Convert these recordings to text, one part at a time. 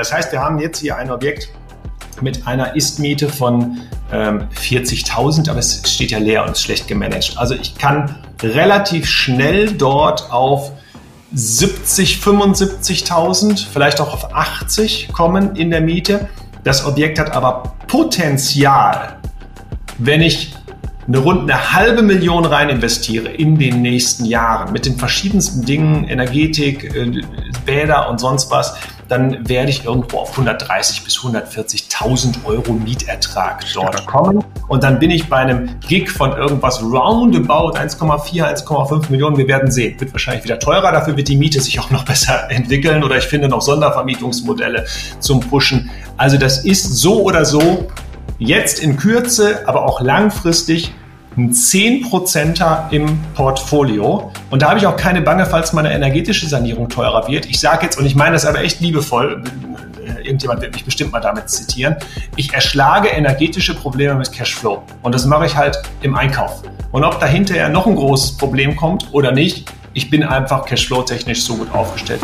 Das heißt, wir haben jetzt hier ein Objekt mit einer Ist-Miete von ähm, 40.000, aber es steht ja leer und ist schlecht gemanagt. Also ich kann relativ schnell dort auf 70, 75.000, vielleicht auch auf 80 kommen in der Miete. Das Objekt hat aber Potenzial, wenn ich eine rund eine halbe Million rein investiere in den nächsten Jahren mit den verschiedensten Dingen, Energetik, äh, Bäder und sonst was, dann werde ich irgendwo auf 130 bis 140.000 Euro Mietertrag dort kommen. Und dann bin ich bei einem Gig von irgendwas roundabout 1,4, 1,5 Millionen. Wir werden sehen. Wird wahrscheinlich wieder teurer. Dafür wird die Miete sich auch noch besser entwickeln. Oder ich finde noch Sondervermietungsmodelle zum Pushen. Also das ist so oder so jetzt in Kürze, aber auch langfristig ein 10%er im Portfolio. Und da habe ich auch keine Bange, falls meine energetische Sanierung teurer wird. Ich sage jetzt, und ich meine das aber echt liebevoll, äh, irgendjemand wird mich bestimmt mal damit zitieren, ich erschlage energetische Probleme mit Cashflow. Und das mache ich halt im Einkauf. Und ob dahinter noch ein großes Problem kommt oder nicht, ich bin einfach Cashflow-technisch so gut aufgestellt.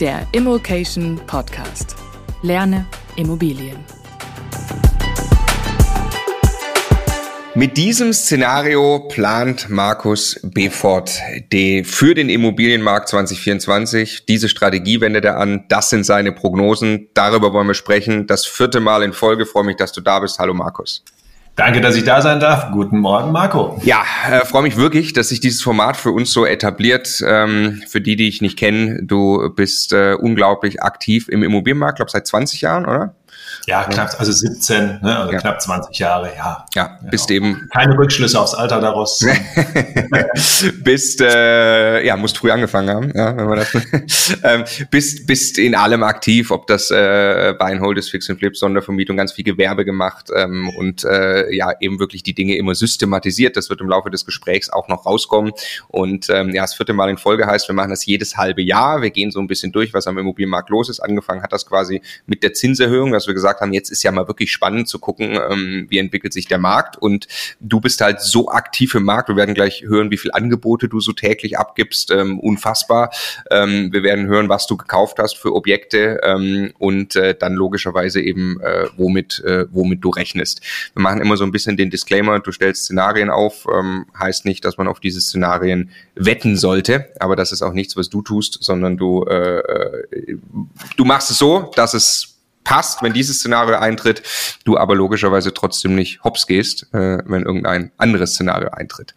Der Immokation Podcast. Lerne Immobilien. Mit diesem Szenario plant Markus Befort die, für den Immobilienmarkt 2024. Diese Strategie wendet er an. Das sind seine Prognosen. Darüber wollen wir sprechen. Das vierte Mal in Folge. freue mich, dass du da bist. Hallo Markus. Danke, dass ich da sein darf. Guten Morgen, Marco. Ja, äh, freue mich wirklich, dass sich dieses Format für uns so etabliert. Ähm, für die, die ich nicht kenne, du bist äh, unglaublich aktiv im Immobilienmarkt, glaube seit 20 Jahren, oder? Ja, knapp, also 17, ne, also ja. knapp 20 Jahre, ja. Ja, bist ja. eben. Keine Rückschlüsse aufs Alter daraus. bist, äh, ja, musst früh angefangen haben, ja, wenn man das, ähm, bist, bist in allem aktiv, ob das äh, Buy and Hold ist, Fix and Flip, Sondervermietung, ganz viel Gewerbe gemacht ähm, und äh, ja, eben wirklich die Dinge immer systematisiert. Das wird im Laufe des Gesprächs auch noch rauskommen. Und ähm, ja, das vierte Mal in Folge heißt, wir machen das jedes halbe Jahr. Wir gehen so ein bisschen durch, was am Immobilienmarkt los ist. Angefangen hat das quasi mit der Zinserhöhung, dass wir gesagt gesagt haben, jetzt ist ja mal wirklich spannend zu gucken, ähm, wie entwickelt sich der Markt. Und du bist halt so aktiv im Markt. Wir werden gleich hören, wie viel Angebote du so täglich abgibst. Ähm, unfassbar. Ähm, wir werden hören, was du gekauft hast für Objekte ähm, und äh, dann logischerweise eben, äh, womit, äh, womit du rechnest. Wir machen immer so ein bisschen den Disclaimer, du stellst Szenarien auf, ähm, heißt nicht, dass man auf diese Szenarien wetten sollte, aber das ist auch nichts, was du tust, sondern du, äh, äh du machst es so, dass es passt, wenn dieses Szenario eintritt, du aber logischerweise trotzdem nicht hops gehst, äh, wenn irgendein anderes Szenario eintritt.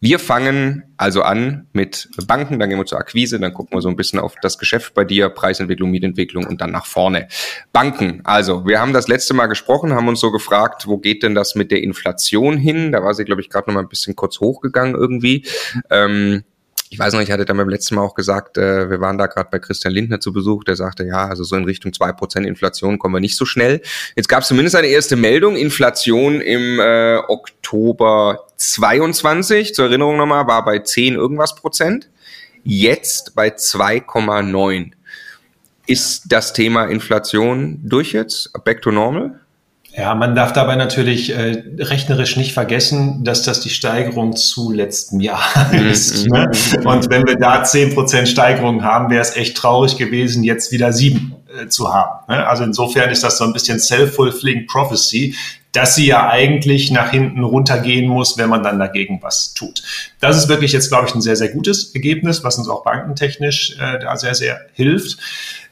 Wir fangen also an mit Banken, dann gehen wir zur Akquise, dann gucken wir so ein bisschen auf das Geschäft bei dir, Preisentwicklung, Mietentwicklung und dann nach vorne. Banken, also wir haben das letzte Mal gesprochen, haben uns so gefragt, wo geht denn das mit der Inflation hin? Da war sie, glaube ich, gerade noch mal ein bisschen kurz hochgegangen irgendwie. Ähm, ich weiß noch, ich hatte da beim letzten Mal auch gesagt, äh, wir waren da gerade bei Christian Lindner zu Besuch, der sagte, ja, also so in Richtung zwei Prozent Inflation kommen wir nicht so schnell. Jetzt gab es zumindest eine erste Meldung, Inflation im äh, Oktober 22, zur Erinnerung nochmal, war bei 10 irgendwas Prozent, jetzt bei 2,9. Ist das Thema Inflation durch jetzt? Back to normal? Ja, man darf dabei natürlich äh, rechnerisch nicht vergessen, dass das die Steigerung zu letztem Jahr mhm, ist. Mhm, ne? Mhm. Und wenn wir da zehn Prozent Steigerung haben, wäre es echt traurig gewesen, jetzt wieder sieben äh, zu haben. Ne? Also insofern ist das so ein bisschen self-fulfilling prophecy, dass sie ja eigentlich nach hinten runtergehen muss, wenn man dann dagegen was tut. Das ist wirklich jetzt, glaube ich, ein sehr, sehr gutes Ergebnis, was uns auch bankentechnisch äh, da sehr, sehr hilft.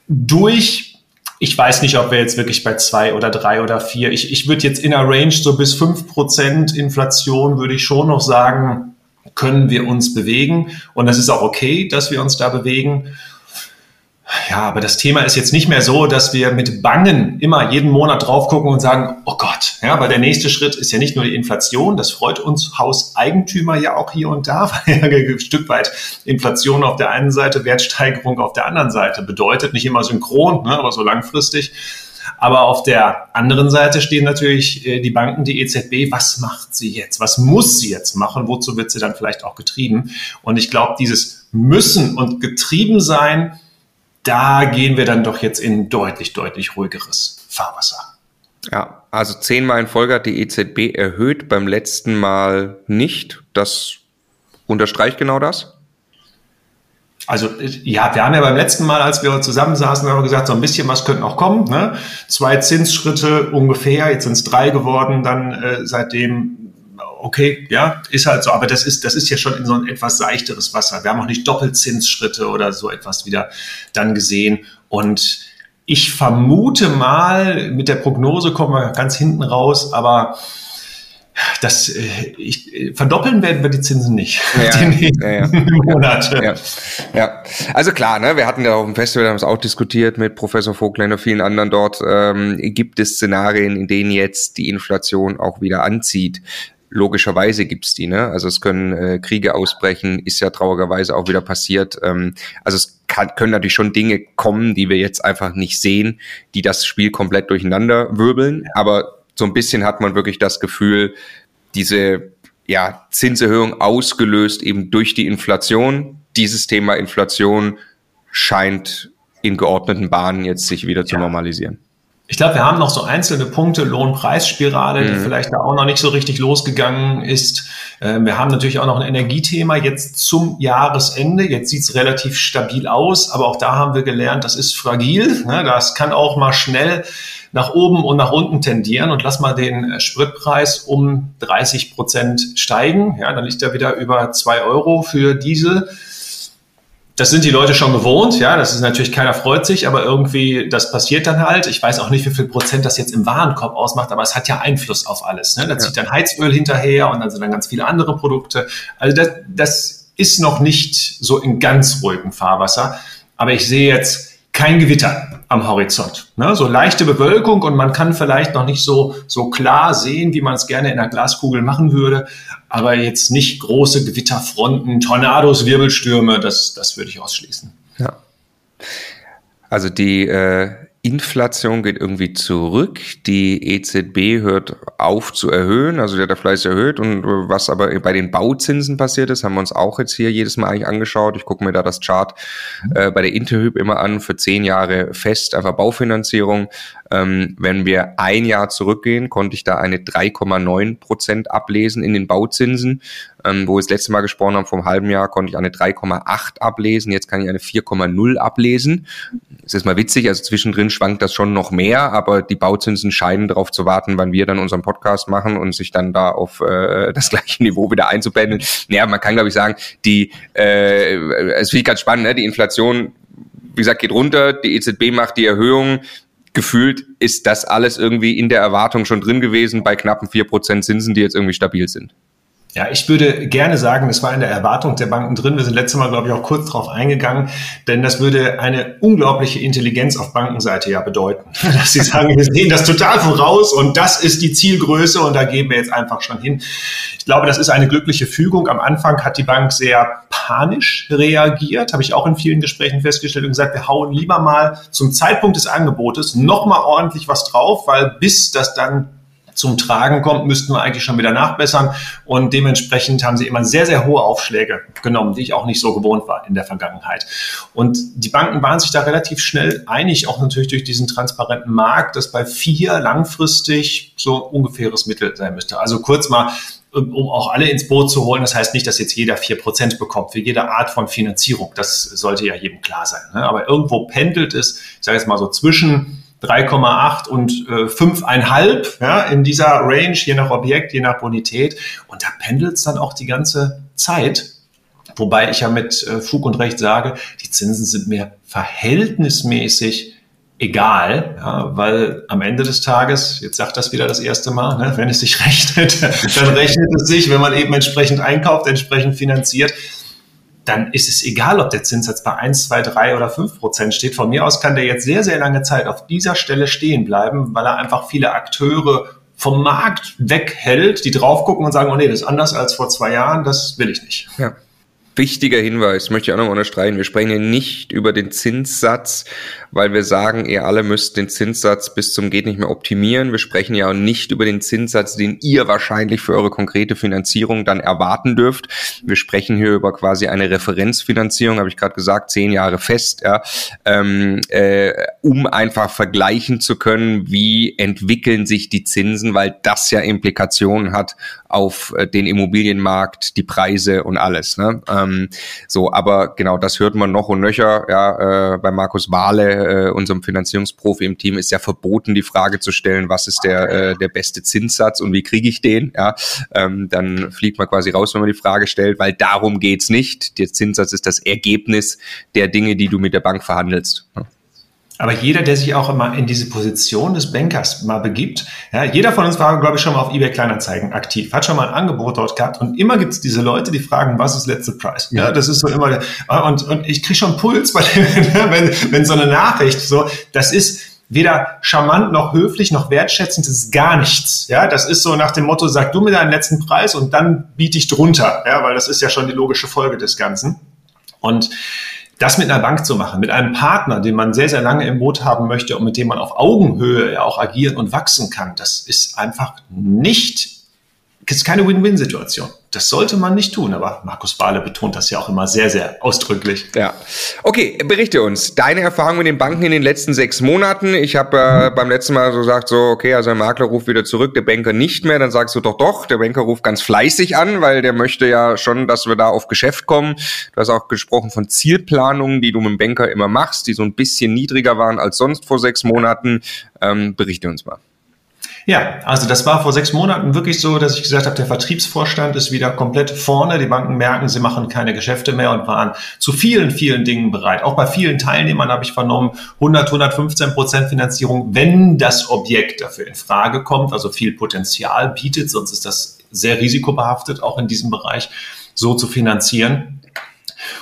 Durch ich weiß nicht, ob wir jetzt wirklich bei zwei oder drei oder vier. Ich, ich würde jetzt in der Range so bis fünf Prozent Inflation würde ich schon noch sagen, können wir uns bewegen. Und das ist auch okay, dass wir uns da bewegen. Ja, aber das Thema ist jetzt nicht mehr so, dass wir mit Bangen immer jeden Monat drauf gucken und sagen, oh Gott, ja, weil der nächste Schritt ist ja nicht nur die Inflation, das freut uns Hauseigentümer ja auch hier und da, weil ja ein Stück weit Inflation auf der einen Seite, Wertsteigerung auf der anderen Seite bedeutet, nicht immer synchron, ne, aber so langfristig. Aber auf der anderen Seite stehen natürlich äh, die Banken, die EZB. Was macht sie jetzt? Was muss sie jetzt machen? Wozu wird sie dann vielleicht auch getrieben? Und ich glaube, dieses Müssen und getrieben sein, da gehen wir dann doch jetzt in deutlich, deutlich ruhigeres Fahrwasser. Ja, also zehnmal in Folge hat die EZB erhöht, beim letzten Mal nicht. Das unterstreicht genau das? Also ja, wir haben ja beim letzten Mal, als wir zusammensaßen, haben wir gesagt, so ein bisschen was könnte noch kommen. Ne? Zwei Zinsschritte ungefähr, jetzt sind es drei geworden, dann äh, seitdem okay, ja, ist halt so, aber das ist, das ist ja schon in so ein etwas seichteres Wasser. Wir haben auch nicht Doppelzinsschritte oder so etwas wieder dann gesehen. Und ich vermute mal, mit der Prognose kommen wir ganz hinten raus, aber das, äh, ich, verdoppeln werden wir die Zinsen nicht. Ja, die ja, ja. Monate. Ja, ja. Also klar, ne, wir hatten ja auf dem Festival, haben es auch diskutiert mit Professor Vogtlein und vielen anderen dort. Ähm, gibt es Szenarien, in denen jetzt die Inflation auch wieder anzieht? Logischerweise gibt's die, ne? Also es können äh, Kriege ausbrechen, ist ja traurigerweise auch wieder passiert. Ähm, also es kann, können natürlich schon Dinge kommen, die wir jetzt einfach nicht sehen, die das Spiel komplett durcheinander wirbeln. Aber so ein bisschen hat man wirklich das Gefühl, diese ja, Zinserhöhung ausgelöst eben durch die Inflation. Dieses Thema Inflation scheint in geordneten Bahnen jetzt sich wieder zu normalisieren. Ich glaube, wir haben noch so einzelne Punkte, Lohnpreisspirale, mhm. die vielleicht da auch noch nicht so richtig losgegangen ist. Ähm, wir haben natürlich auch noch ein Energiethema jetzt zum Jahresende. Jetzt sieht es relativ stabil aus, aber auch da haben wir gelernt, das ist fragil. Ne? Das kann auch mal schnell nach oben und nach unten tendieren und lass mal den Spritpreis um 30 Prozent steigen. Ja, dann liegt er wieder über zwei Euro für Diesel das sind die Leute schon gewohnt, ja, das ist natürlich, keiner freut sich, aber irgendwie, das passiert dann halt. Ich weiß auch nicht, wie viel Prozent das jetzt im Warenkorb ausmacht, aber es hat ja Einfluss auf alles. Ne? Da zieht dann Heizöl hinterher und dann sind dann ganz viele andere Produkte. Also das, das ist noch nicht so in ganz ruhigem Fahrwasser. Aber ich sehe jetzt kein Gewitter am Horizont. Ne? So leichte Bewölkung und man kann vielleicht noch nicht so, so klar sehen, wie man es gerne in der Glaskugel machen würde, aber jetzt nicht große Gewitterfronten, Tornados, Wirbelstürme, das, das würde ich ausschließen. Ja. Also die äh, Inflation geht irgendwie zurück. Die EZB hört auf zu erhöhen, also der hat fleißig erhöht. Und was aber bei den Bauzinsen passiert ist, haben wir uns auch jetzt hier jedes Mal eigentlich angeschaut. Ich gucke mir da das Chart äh, bei der Interhyp immer an für zehn Jahre fest, einfach Baufinanzierung. Ähm, wenn wir ein Jahr zurückgehen, konnte ich da eine 3,9 Prozent ablesen in den Bauzinsen. Ähm, wo wir das letzte Mal gesprochen haben, vom halben Jahr, konnte ich eine 3,8 ablesen. Jetzt kann ich eine 4,0 ablesen. Das ist mal witzig, also zwischendrin schwankt das schon noch mehr, aber die Bauzinsen scheinen darauf zu warten, wann wir dann unseren Podcast machen und sich dann da auf äh, das gleiche Niveau wieder einzupendeln. Naja, man kann, glaube ich, sagen, die, äh, es finde ich ganz spannend, ne? die Inflation, wie gesagt, geht runter, die EZB macht die Erhöhung, gefühlt ist das alles irgendwie in der Erwartung schon drin gewesen bei knappen vier Prozent Zinsen, die jetzt irgendwie stabil sind. Ja, ich würde gerne sagen, das war in der Erwartung der Banken drin. Wir sind letztes Mal, glaube ich, auch kurz drauf eingegangen, denn das würde eine unglaubliche Intelligenz auf Bankenseite ja bedeuten. Dass sie sagen, wir sehen das total voraus und das ist die Zielgröße und da gehen wir jetzt einfach schon hin. Ich glaube, das ist eine glückliche Fügung. Am Anfang hat die Bank sehr panisch reagiert, habe ich auch in vielen Gesprächen festgestellt und gesagt, wir hauen lieber mal zum Zeitpunkt des Angebotes nochmal ordentlich was drauf, weil bis das dann zum Tragen kommt, müssten wir eigentlich schon wieder nachbessern. Und dementsprechend haben sie immer sehr, sehr hohe Aufschläge genommen, die ich auch nicht so gewohnt war in der Vergangenheit. Und die Banken waren sich da relativ schnell einig, auch natürlich durch diesen transparenten Markt, dass bei vier langfristig so ungefähres Mittel sein müsste. Also kurz mal, um auch alle ins Boot zu holen. Das heißt nicht, dass jetzt jeder vier Prozent bekommt für jede Art von Finanzierung. Das sollte ja jedem klar sein. Ne? Aber irgendwo pendelt es, ich sage jetzt mal so zwischen 3,8 und äh, 5,5 ja, in dieser Range, je nach Objekt, je nach Bonität. Und da pendelt es dann auch die ganze Zeit. Wobei ich ja mit äh, Fug und Recht sage, die Zinsen sind mir verhältnismäßig egal, ja, weil am Ende des Tages, jetzt sagt das wieder das erste Mal, ne, wenn es sich rechnet, dann rechnet es sich, wenn man eben entsprechend einkauft, entsprechend finanziert dann ist es egal, ob der Zinssatz bei 1, 2, 3 oder 5 Prozent steht. Von mir aus kann der jetzt sehr, sehr lange Zeit auf dieser Stelle stehen bleiben, weil er einfach viele Akteure vom Markt weghält, die drauf gucken und sagen, oh nee, das ist anders als vor zwei Jahren, das will ich nicht. Ja. Wichtiger Hinweis, möchte ich auch noch unterstreichen. Wir sprechen hier nicht über den Zinssatz, weil wir sagen, ihr alle müsst den Zinssatz bis zum geht nicht mehr optimieren. Wir sprechen ja auch nicht über den Zinssatz, den ihr wahrscheinlich für eure konkrete Finanzierung dann erwarten dürft. Wir sprechen hier über quasi eine Referenzfinanzierung, habe ich gerade gesagt, zehn Jahre fest, ja, ähm, äh, um einfach vergleichen zu können, wie entwickeln sich die Zinsen, weil das ja Implikationen hat auf äh, den Immobilienmarkt, die Preise und alles. Ne? Ähm, Ähm, so, aber genau, das hört man noch und nöcher. Ja, äh, bei Markus Wahle, äh, unserem Finanzierungsprofi im Team, ist ja verboten, die Frage zu stellen, was ist der, äh, der beste Zinssatz und wie kriege ich den? Ja, ähm, dann fliegt man quasi raus, wenn man die Frage stellt, weil darum geht's nicht. Der Zinssatz ist das Ergebnis der Dinge, die du mit der Bank verhandelst. Ja. Aber jeder, der sich auch immer in diese Position des Bankers mal begibt, ja, jeder von uns war, glaube ich, schon mal auf eBay Kleinanzeigen aktiv, hat schon mal ein Angebot dort gehabt und immer gibt es diese Leute, die fragen, was ist letzte Preis? Ja, das ist so immer, und, und ich kriege schon Puls bei dem, wenn, wenn so eine Nachricht so, das ist, weder charmant noch höflich noch wertschätzend, das ist gar nichts. Ja, das ist so nach dem Motto, sag du mir deinen letzten Preis und dann biete ich drunter. Ja, weil das ist ja schon die logische Folge des Ganzen. Und das mit einer Bank zu machen, mit einem Partner, den man sehr, sehr lange im Boot haben möchte und mit dem man auf Augenhöhe ja auch agieren und wachsen kann, das ist einfach nicht, ist keine Win-Win-Situation. Das sollte man nicht tun, aber Markus Bahle betont das ja auch immer sehr, sehr ausdrücklich. Ja. Okay, berichte uns deine Erfahrung mit den Banken in den letzten sechs Monaten. Ich habe äh, beim letzten Mal so gesagt, so, okay, also der Makler ruft wieder zurück, der Banker nicht mehr. Dann sagst du doch, doch, der Banker ruft ganz fleißig an, weil der möchte ja schon, dass wir da auf Geschäft kommen. Du hast auch gesprochen von Zielplanungen, die du mit dem Banker immer machst, die so ein bisschen niedriger waren als sonst vor sechs Monaten. Ähm, berichte uns mal. Ja, also das war vor sechs Monaten wirklich so, dass ich gesagt habe, der Vertriebsvorstand ist wieder komplett vorne. Die Banken merken, sie machen keine Geschäfte mehr und waren zu vielen, vielen Dingen bereit. Auch bei vielen Teilnehmern habe ich vernommen, 100, 115 Prozent Finanzierung, wenn das Objekt dafür in Frage kommt, also viel Potenzial bietet, sonst ist das sehr risikobehaftet, auch in diesem Bereich so zu finanzieren.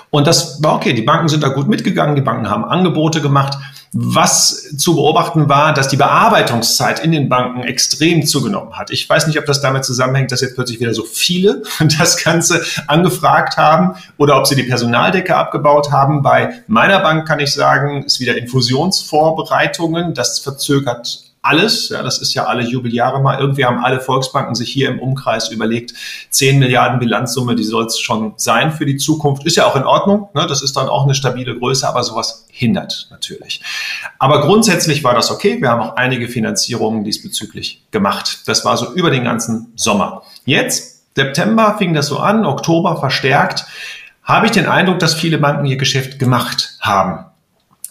Und das war okay. Die Banken sind da gut mitgegangen. Die Banken haben Angebote gemacht. Was zu beobachten war, dass die Bearbeitungszeit in den Banken extrem zugenommen hat. Ich weiß nicht, ob das damit zusammenhängt, dass jetzt plötzlich wieder so viele das Ganze angefragt haben oder ob sie die Personaldecke abgebaut haben. Bei meiner Bank kann ich sagen, ist wieder Infusionsvorbereitungen. Das verzögert alles. Ja, das ist ja alle Jubeljahre mal. Irgendwie haben alle Volksbanken sich hier im Umkreis überlegt, 10 Milliarden Bilanzsumme, die soll es schon sein für die Zukunft. Ist ja auch in Ordnung. Ne? Das ist dann auch eine stabile Größe, aber sowas hindert natürlich. Aber grundsätzlich war das okay. Wir haben auch einige Finanzierungen diesbezüglich gemacht. Das war so über den ganzen Sommer. Jetzt, September fing das so an, Oktober verstärkt, habe ich den Eindruck, dass viele Banken ihr Geschäft gemacht haben.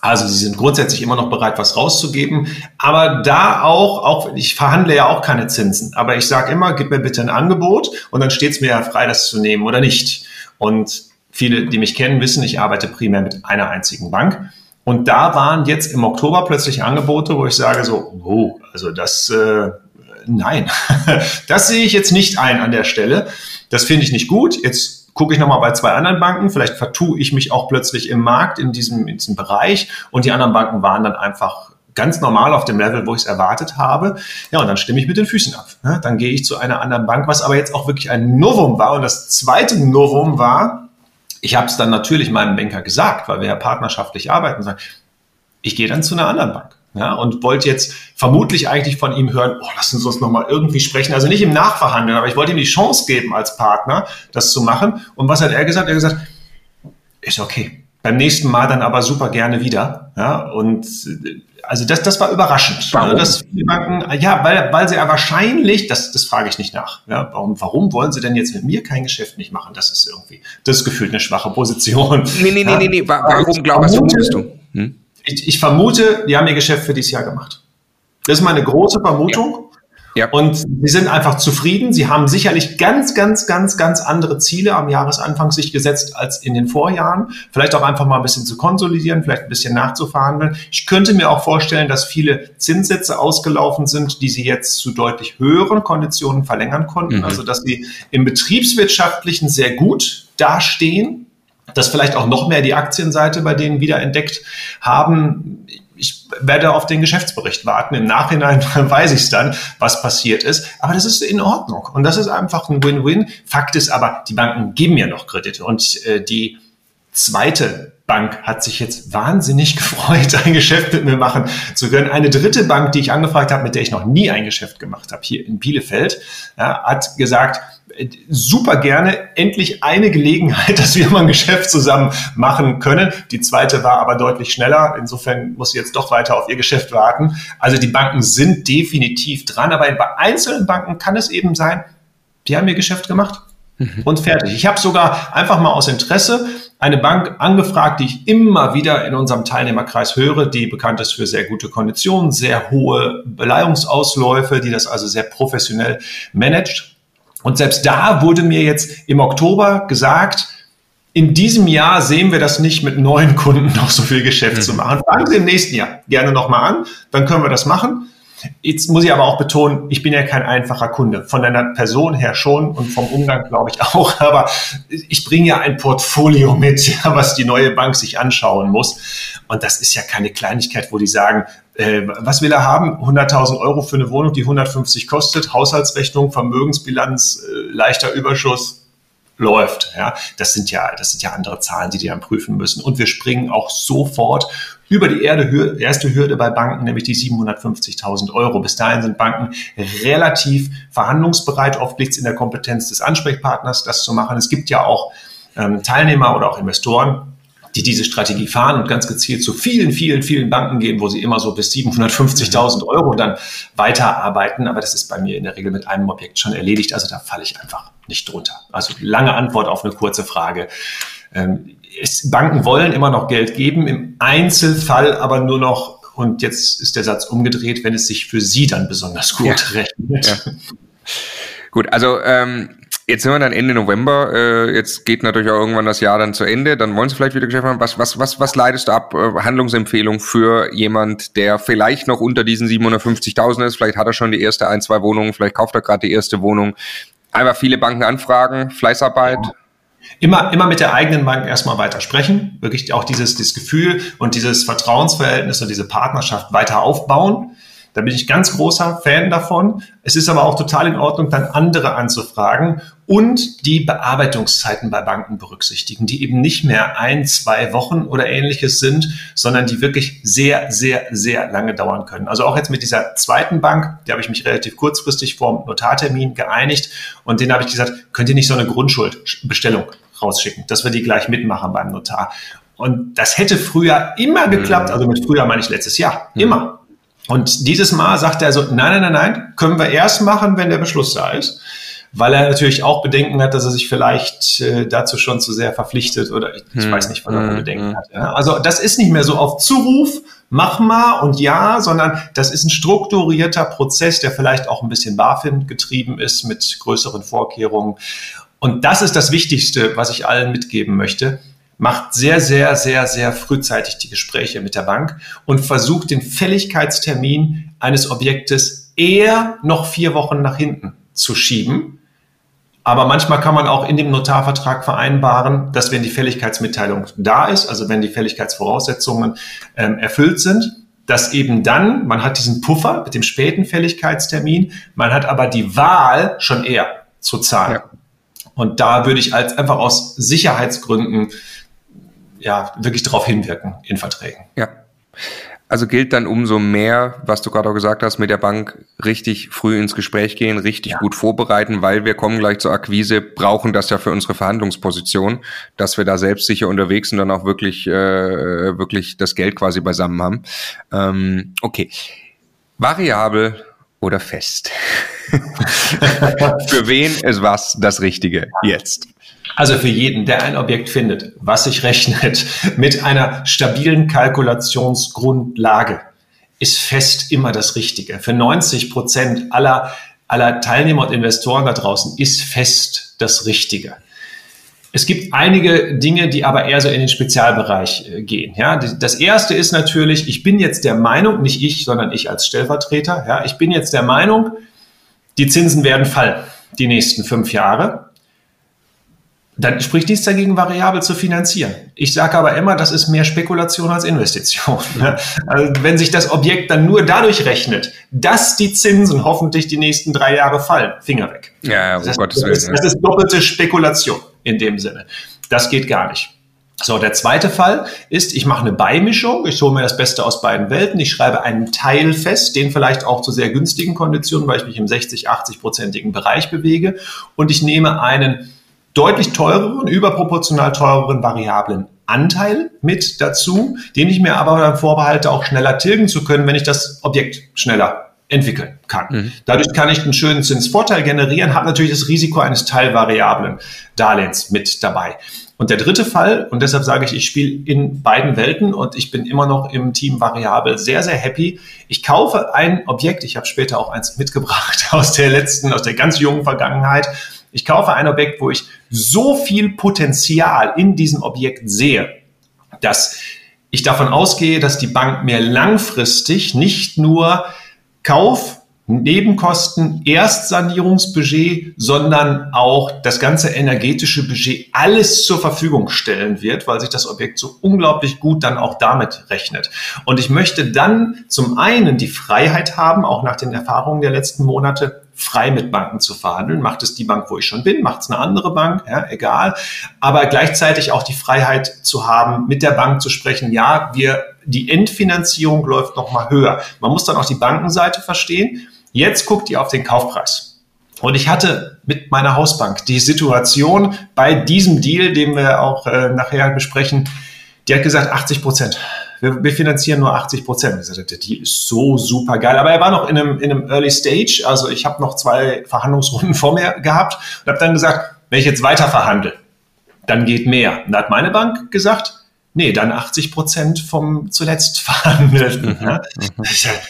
Also sie sind grundsätzlich immer noch bereit, was rauszugeben. Aber da auch, auch ich verhandle ja auch keine Zinsen. Aber ich sage immer, gib mir bitte ein Angebot und dann steht es mir ja frei, das zu nehmen oder nicht. Und viele, die mich kennen, wissen, ich arbeite primär mit einer einzigen Bank. Und da waren jetzt im Oktober plötzlich Angebote, wo ich sage so, oh, also das, äh, nein, das sehe ich jetzt nicht ein an der Stelle. Das finde ich nicht gut. Jetzt gucke ich nochmal bei zwei anderen Banken, vielleicht vertue ich mich auch plötzlich im Markt in diesem, in diesem Bereich und die anderen Banken waren dann einfach ganz normal auf dem Level, wo ich es erwartet habe. Ja, und dann stimme ich mit den Füßen ab. Dann gehe ich zu einer anderen Bank, was aber jetzt auch wirklich ein Novum war. Und das zweite Novum war, ich habe es dann natürlich meinem Banker gesagt, weil wir ja partnerschaftlich arbeiten, ich gehe dann zu einer anderen Bank ja, und wollte jetzt vermutlich eigentlich von ihm hören, oh, lass uns das nochmal irgendwie sprechen. Also nicht im Nachverhandeln, aber ich wollte ihm die Chance geben als Partner, das zu machen. Und was hat er gesagt? Er hat gesagt, ist okay. Beim nächsten Mal dann aber super gerne wieder. Ja, und also das, das war überraschend. Warum? Dass die Banken, ja, weil, weil sie ja wahrscheinlich, das, das frage ich nicht nach. Ja, warum, warum wollen sie denn jetzt mit mir kein Geschäft nicht machen? Das ist irgendwie, das ist gefühlt eine schwache Position. Nee, nee, nee, nee, nee. Warum glaubst du? Hm? Ich, ich vermute, die haben ihr Geschäft für dieses Jahr gemacht. Das ist meine große Vermutung. Ja. Ja. Und sie sind einfach zufrieden. Sie haben sicherlich ganz, ganz, ganz, ganz andere Ziele am Jahresanfang sich gesetzt als in den Vorjahren. Vielleicht auch einfach mal ein bisschen zu konsolidieren, vielleicht ein bisschen nachzuverhandeln. Ich könnte mir auch vorstellen, dass viele Zinssätze ausgelaufen sind, die sie jetzt zu deutlich höheren Konditionen verlängern konnten. Mhm. Also, dass sie im betriebswirtschaftlichen sehr gut dastehen das vielleicht auch noch mehr die Aktienseite bei denen wieder entdeckt haben. Ich werde auf den Geschäftsbericht warten. Im Nachhinein weiß ich es dann, was passiert ist. Aber das ist in Ordnung. Und das ist einfach ein Win-Win. Fakt ist aber, die Banken geben ja noch Kredite. Und äh, die zweite Bank hat sich jetzt wahnsinnig gefreut, ein Geschäft mit mir machen zu können. Eine dritte Bank, die ich angefragt habe, mit der ich noch nie ein Geschäft gemacht habe, hier in Bielefeld, ja, hat gesagt, super gerne endlich eine Gelegenheit, dass wir mal ein Geschäft zusammen machen können. Die zweite war aber deutlich schneller. Insofern muss sie jetzt doch weiter auf ihr Geschäft warten. Also die Banken sind definitiv dran, aber bei einzelnen Banken kann es eben sein, die haben ihr Geschäft gemacht. Mhm. Und fertig. Ich habe sogar einfach mal aus Interesse eine Bank angefragt, die ich immer wieder in unserem Teilnehmerkreis höre, die bekannt ist für sehr gute Konditionen, sehr hohe Beleihungsausläufe, die das also sehr professionell managt. Und selbst da wurde mir jetzt im Oktober gesagt, in diesem Jahr sehen wir das nicht mit neuen Kunden noch so viel Geschäft mhm. zu machen. Fangen Sie im nächsten Jahr gerne nochmal an, dann können wir das machen. Jetzt muss ich aber auch betonen, ich bin ja kein einfacher Kunde. Von deiner Person her schon und vom Umgang glaube ich auch. Aber ich bringe ja ein Portfolio mit, was die neue Bank sich anschauen muss. Und das ist ja keine Kleinigkeit, wo die sagen, äh, was will er haben? 100.000 Euro für eine Wohnung, die 150 kostet, Haushaltsrechnung, Vermögensbilanz, äh, leichter Überschuss, läuft. Ja, das sind ja, das sind ja andere Zahlen, die die dann prüfen müssen. Und wir springen auch sofort über die Erde, erste Hürde bei Banken, nämlich die 750.000 Euro. Bis dahin sind Banken relativ verhandlungsbereit. Oft liegt es in der Kompetenz des Ansprechpartners, das zu machen. Es gibt ja auch ähm, Teilnehmer oder auch Investoren, die diese Strategie fahren und ganz gezielt zu vielen, vielen, vielen Banken gehen, wo sie immer so bis 750.000 Euro dann weiterarbeiten. Aber das ist bei mir in der Regel mit einem Objekt schon erledigt. Also da falle ich einfach nicht drunter. Also lange Antwort auf eine kurze Frage. Ähm, es, Banken wollen immer noch Geld geben, im Einzelfall aber nur noch, und jetzt ist der Satz umgedreht, wenn es sich für sie dann besonders gut ja. rechnet. Ja. Gut, also ähm, jetzt sind wir dann Ende November, äh, jetzt geht natürlich auch irgendwann das Jahr dann zu Ende, dann wollen Sie vielleicht wieder Geschäft machen. Was, was, was, was leitest du ab? Äh, Handlungsempfehlung für jemand, der vielleicht noch unter diesen 750.000 ist, vielleicht hat er schon die erste ein, zwei Wohnungen, vielleicht kauft er gerade die erste Wohnung. Einfach viele Banken anfragen, Fleißarbeit. Immer, immer mit der eigenen Bank erstmal weiter sprechen, wirklich auch dieses, dieses Gefühl und dieses Vertrauensverhältnis und diese Partnerschaft weiter aufbauen. Da bin ich ganz großer Fan davon. Es ist aber auch total in Ordnung, dann andere anzufragen und die Bearbeitungszeiten bei Banken berücksichtigen, die eben nicht mehr ein, zwei Wochen oder ähnliches sind, sondern die wirklich sehr, sehr, sehr lange dauern können. Also auch jetzt mit dieser zweiten Bank, die habe ich mich relativ kurzfristig vor Notartermin geeinigt und den habe ich gesagt, könnt ihr nicht so eine Grundschuldbestellung rausschicken, dass wir die gleich mitmachen beim Notar. Und das hätte früher immer geklappt, also mit früher meine ich letztes Jahr, immer. Und dieses Mal sagt er so, nein, nein, nein, nein, können wir erst machen, wenn der Beschluss da ist. Weil er natürlich auch Bedenken hat, dass er sich vielleicht äh, dazu schon zu sehr verpflichtet oder ich, ich hm, weiß nicht, was er hm, Bedenken hm. hat. Ja. Also das ist nicht mehr so auf Zuruf, mach mal und ja, sondern das ist ein strukturierter Prozess, der vielleicht auch ein bisschen BaFin getrieben ist mit größeren Vorkehrungen. Und das ist das Wichtigste, was ich allen mitgeben möchte macht sehr, sehr, sehr, sehr frühzeitig die Gespräche mit der Bank und versucht den Fälligkeitstermin eines Objektes eher noch vier Wochen nach hinten zu schieben. Aber manchmal kann man auch in dem Notarvertrag vereinbaren, dass wenn die Fälligkeitsmitteilung da ist, also wenn die Fälligkeitsvoraussetzungen ähm, erfüllt sind, dass eben dann, man hat diesen Puffer mit dem späten Fälligkeitstermin, man hat aber die Wahl schon eher zu zahlen. Ja. Und da würde ich als einfach aus Sicherheitsgründen ja, wirklich darauf hinwirken in Verträgen. Ja. Also gilt dann umso mehr, was du gerade auch gesagt hast, mit der Bank richtig früh ins Gespräch gehen, richtig ja. gut vorbereiten, weil wir kommen gleich zur Akquise, brauchen das ja für unsere Verhandlungsposition, dass wir da selbstsicher unterwegs sind und dann auch wirklich, äh, wirklich das Geld quasi beisammen haben. Ähm, okay. Variabel oder fest? für wen ist was das Richtige jetzt? Also für jeden, der ein Objekt findet, was sich rechnet mit einer stabilen Kalkulationsgrundlage, ist fest immer das Richtige. Für 90 Prozent aller, aller Teilnehmer und Investoren da draußen ist fest das Richtige. Es gibt einige Dinge, die aber eher so in den Spezialbereich äh, gehen. Ja, das erste ist natürlich, ich bin jetzt der Meinung, nicht ich, sondern ich als Stellvertreter, ja, ich bin jetzt der Meinung, die Zinsen werden fallen die nächsten fünf Jahre dann spricht dies dagegen, variabel zu finanzieren. Ich sage aber immer, das ist mehr Spekulation als Investition. Ne? Also wenn sich das Objekt dann nur dadurch rechnet, dass die Zinsen hoffentlich die nächsten drei Jahre fallen, Finger weg. Ja, um das, Gottes Willen. Das, das ist doppelte Spekulation in dem Sinne. Das geht gar nicht. So, der zweite Fall ist, ich mache eine Beimischung, ich hole mir das Beste aus beiden Welten, ich schreibe einen Teil fest, den vielleicht auch zu sehr günstigen Konditionen, weil ich mich im 60, 80-prozentigen Bereich bewege und ich nehme einen deutlich teureren, überproportional teureren variablen Anteil mit dazu, den ich mir aber dann vorbehalte, auch schneller tilgen zu können, wenn ich das Objekt schneller entwickeln kann. Mhm. Dadurch kann ich einen schönen Zinsvorteil generieren, habe natürlich das Risiko eines teilvariablen Darlehens mit dabei. Und der dritte Fall, und deshalb sage ich, ich spiele in beiden Welten und ich bin immer noch im Team variabel sehr, sehr happy. Ich kaufe ein Objekt, ich habe später auch eins mitgebracht aus der letzten, aus der ganz jungen Vergangenheit. Ich kaufe ein Objekt, wo ich so viel Potenzial in diesem Objekt sehe, dass ich davon ausgehe, dass die Bank mir langfristig nicht nur Kauf, Nebenkosten, Erstsanierungsbudget, sondern auch das ganze energetische Budget alles zur Verfügung stellen wird, weil sich das Objekt so unglaublich gut dann auch damit rechnet. Und ich möchte dann zum einen die Freiheit haben, auch nach den Erfahrungen der letzten Monate, frei mit Banken zu verhandeln. Macht es die Bank, wo ich schon bin, macht es eine andere Bank, ja, egal. Aber gleichzeitig auch die Freiheit zu haben, mit der Bank zu sprechen, ja, wir, die Endfinanzierung läuft nochmal höher. Man muss dann auch die Bankenseite verstehen. Jetzt guckt ihr auf den Kaufpreis. Und ich hatte mit meiner Hausbank die Situation bei diesem Deal, den wir auch äh, nachher besprechen, die hat gesagt 80 Prozent wir, wir finanzieren nur 80 Prozent. Ich sagte, Deal ist so super geil. Aber er war noch in einem, in einem Early Stage. Also ich habe noch zwei Verhandlungsrunden vor mir gehabt und habe dann gesagt, wenn ich jetzt weiter verhandle, dann geht mehr. Und da hat meine Bank gesagt, nee, dann 80 Prozent vom zuletzt verhandelten. Mhm.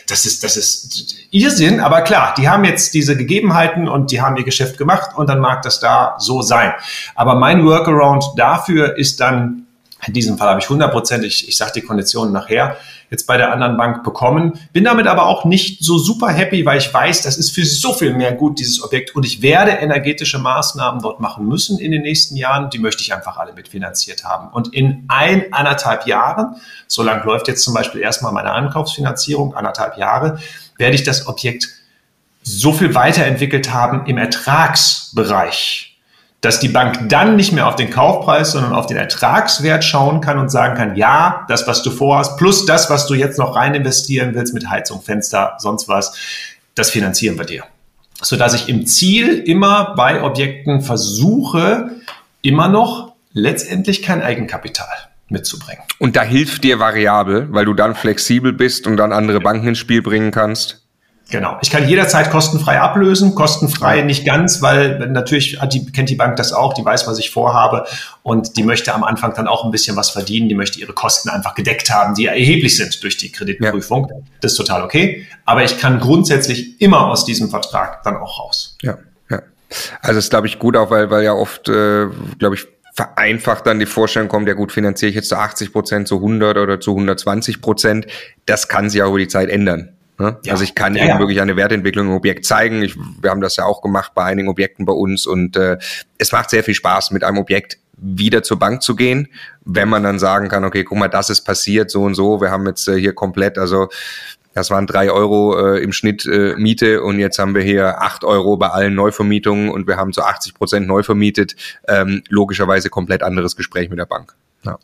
Das ist, das ist Irrsinn, aber klar, die haben jetzt diese Gegebenheiten und die haben ihr Geschäft gemacht und dann mag das da so sein. Aber mein Workaround dafür ist dann in diesem Fall habe ich 100 Prozent, ich, ich sage die Konditionen nachher, jetzt bei der anderen Bank bekommen. Bin damit aber auch nicht so super happy, weil ich weiß, das ist für so viel mehr gut, dieses Objekt. Und ich werde energetische Maßnahmen dort machen müssen in den nächsten Jahren. Die möchte ich einfach alle mitfinanziert haben. Und in ein, anderthalb Jahren, so lang läuft jetzt zum Beispiel erstmal meine Ankaufsfinanzierung, anderthalb Jahre, werde ich das Objekt so viel weiterentwickelt haben im Ertragsbereich dass die Bank dann nicht mehr auf den Kaufpreis, sondern auf den Ertragswert schauen kann und sagen kann, ja, das, was du vorhast, plus das, was du jetzt noch rein investieren willst mit Heizung, Fenster, sonst was, das finanzieren wir dir. Sodass ich im Ziel immer bei Objekten versuche, immer noch letztendlich kein Eigenkapital mitzubringen. Und da hilft dir variabel, weil du dann flexibel bist und dann andere Banken ins Spiel bringen kannst? Genau. Ich kann jederzeit kostenfrei ablösen, kostenfrei nicht ganz, weil natürlich die, kennt die Bank das auch, die weiß, was ich vorhabe und die möchte am Anfang dann auch ein bisschen was verdienen, die möchte ihre Kosten einfach gedeckt haben, die erheblich sind durch die Kreditprüfung. Ja. Das ist total okay. Aber ich kann grundsätzlich immer aus diesem Vertrag dann auch raus. Ja, ja. Also ist, glaube ich, gut auch, weil, weil ja oft, äh, glaube ich, vereinfacht dann die Vorstellung kommt, ja gut, finanziere ich jetzt zu 80 Prozent, zu 100 oder zu 120 Prozent. Das kann sich auch über die Zeit ändern. Ne? Ja. Also ich kann ja, Ihnen ja. wirklich eine Wertentwicklung im Objekt zeigen. Ich, wir haben das ja auch gemacht bei einigen Objekten bei uns und äh, es macht sehr viel Spaß, mit einem Objekt wieder zur Bank zu gehen, wenn man dann sagen kann, okay, guck mal, das ist passiert, so und so, wir haben jetzt äh, hier komplett, also das waren drei Euro äh, im Schnitt äh, Miete und jetzt haben wir hier acht Euro bei allen Neuvermietungen und wir haben zu 80 Prozent neu vermietet. Ähm, logischerweise komplett anderes Gespräch mit der Bank. Ja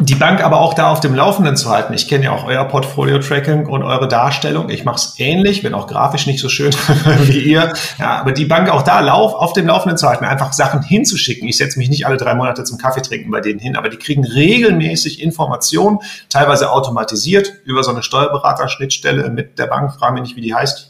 die Bank aber auch da auf dem Laufenden zu halten. Ich kenne ja auch euer Portfolio-Tracking und eure Darstellung. Ich mache es ähnlich, wenn auch grafisch nicht so schön wie ihr. Ja, aber die Bank auch da lauf, auf dem Laufenden zu halten, einfach Sachen hinzuschicken. Ich setze mich nicht alle drei Monate zum Kaffee trinken bei denen hin, aber die kriegen regelmäßig Informationen, teilweise automatisiert über so eine Steuerberaterschnittstelle mit der Bank. Frage mich nicht, wie die heißt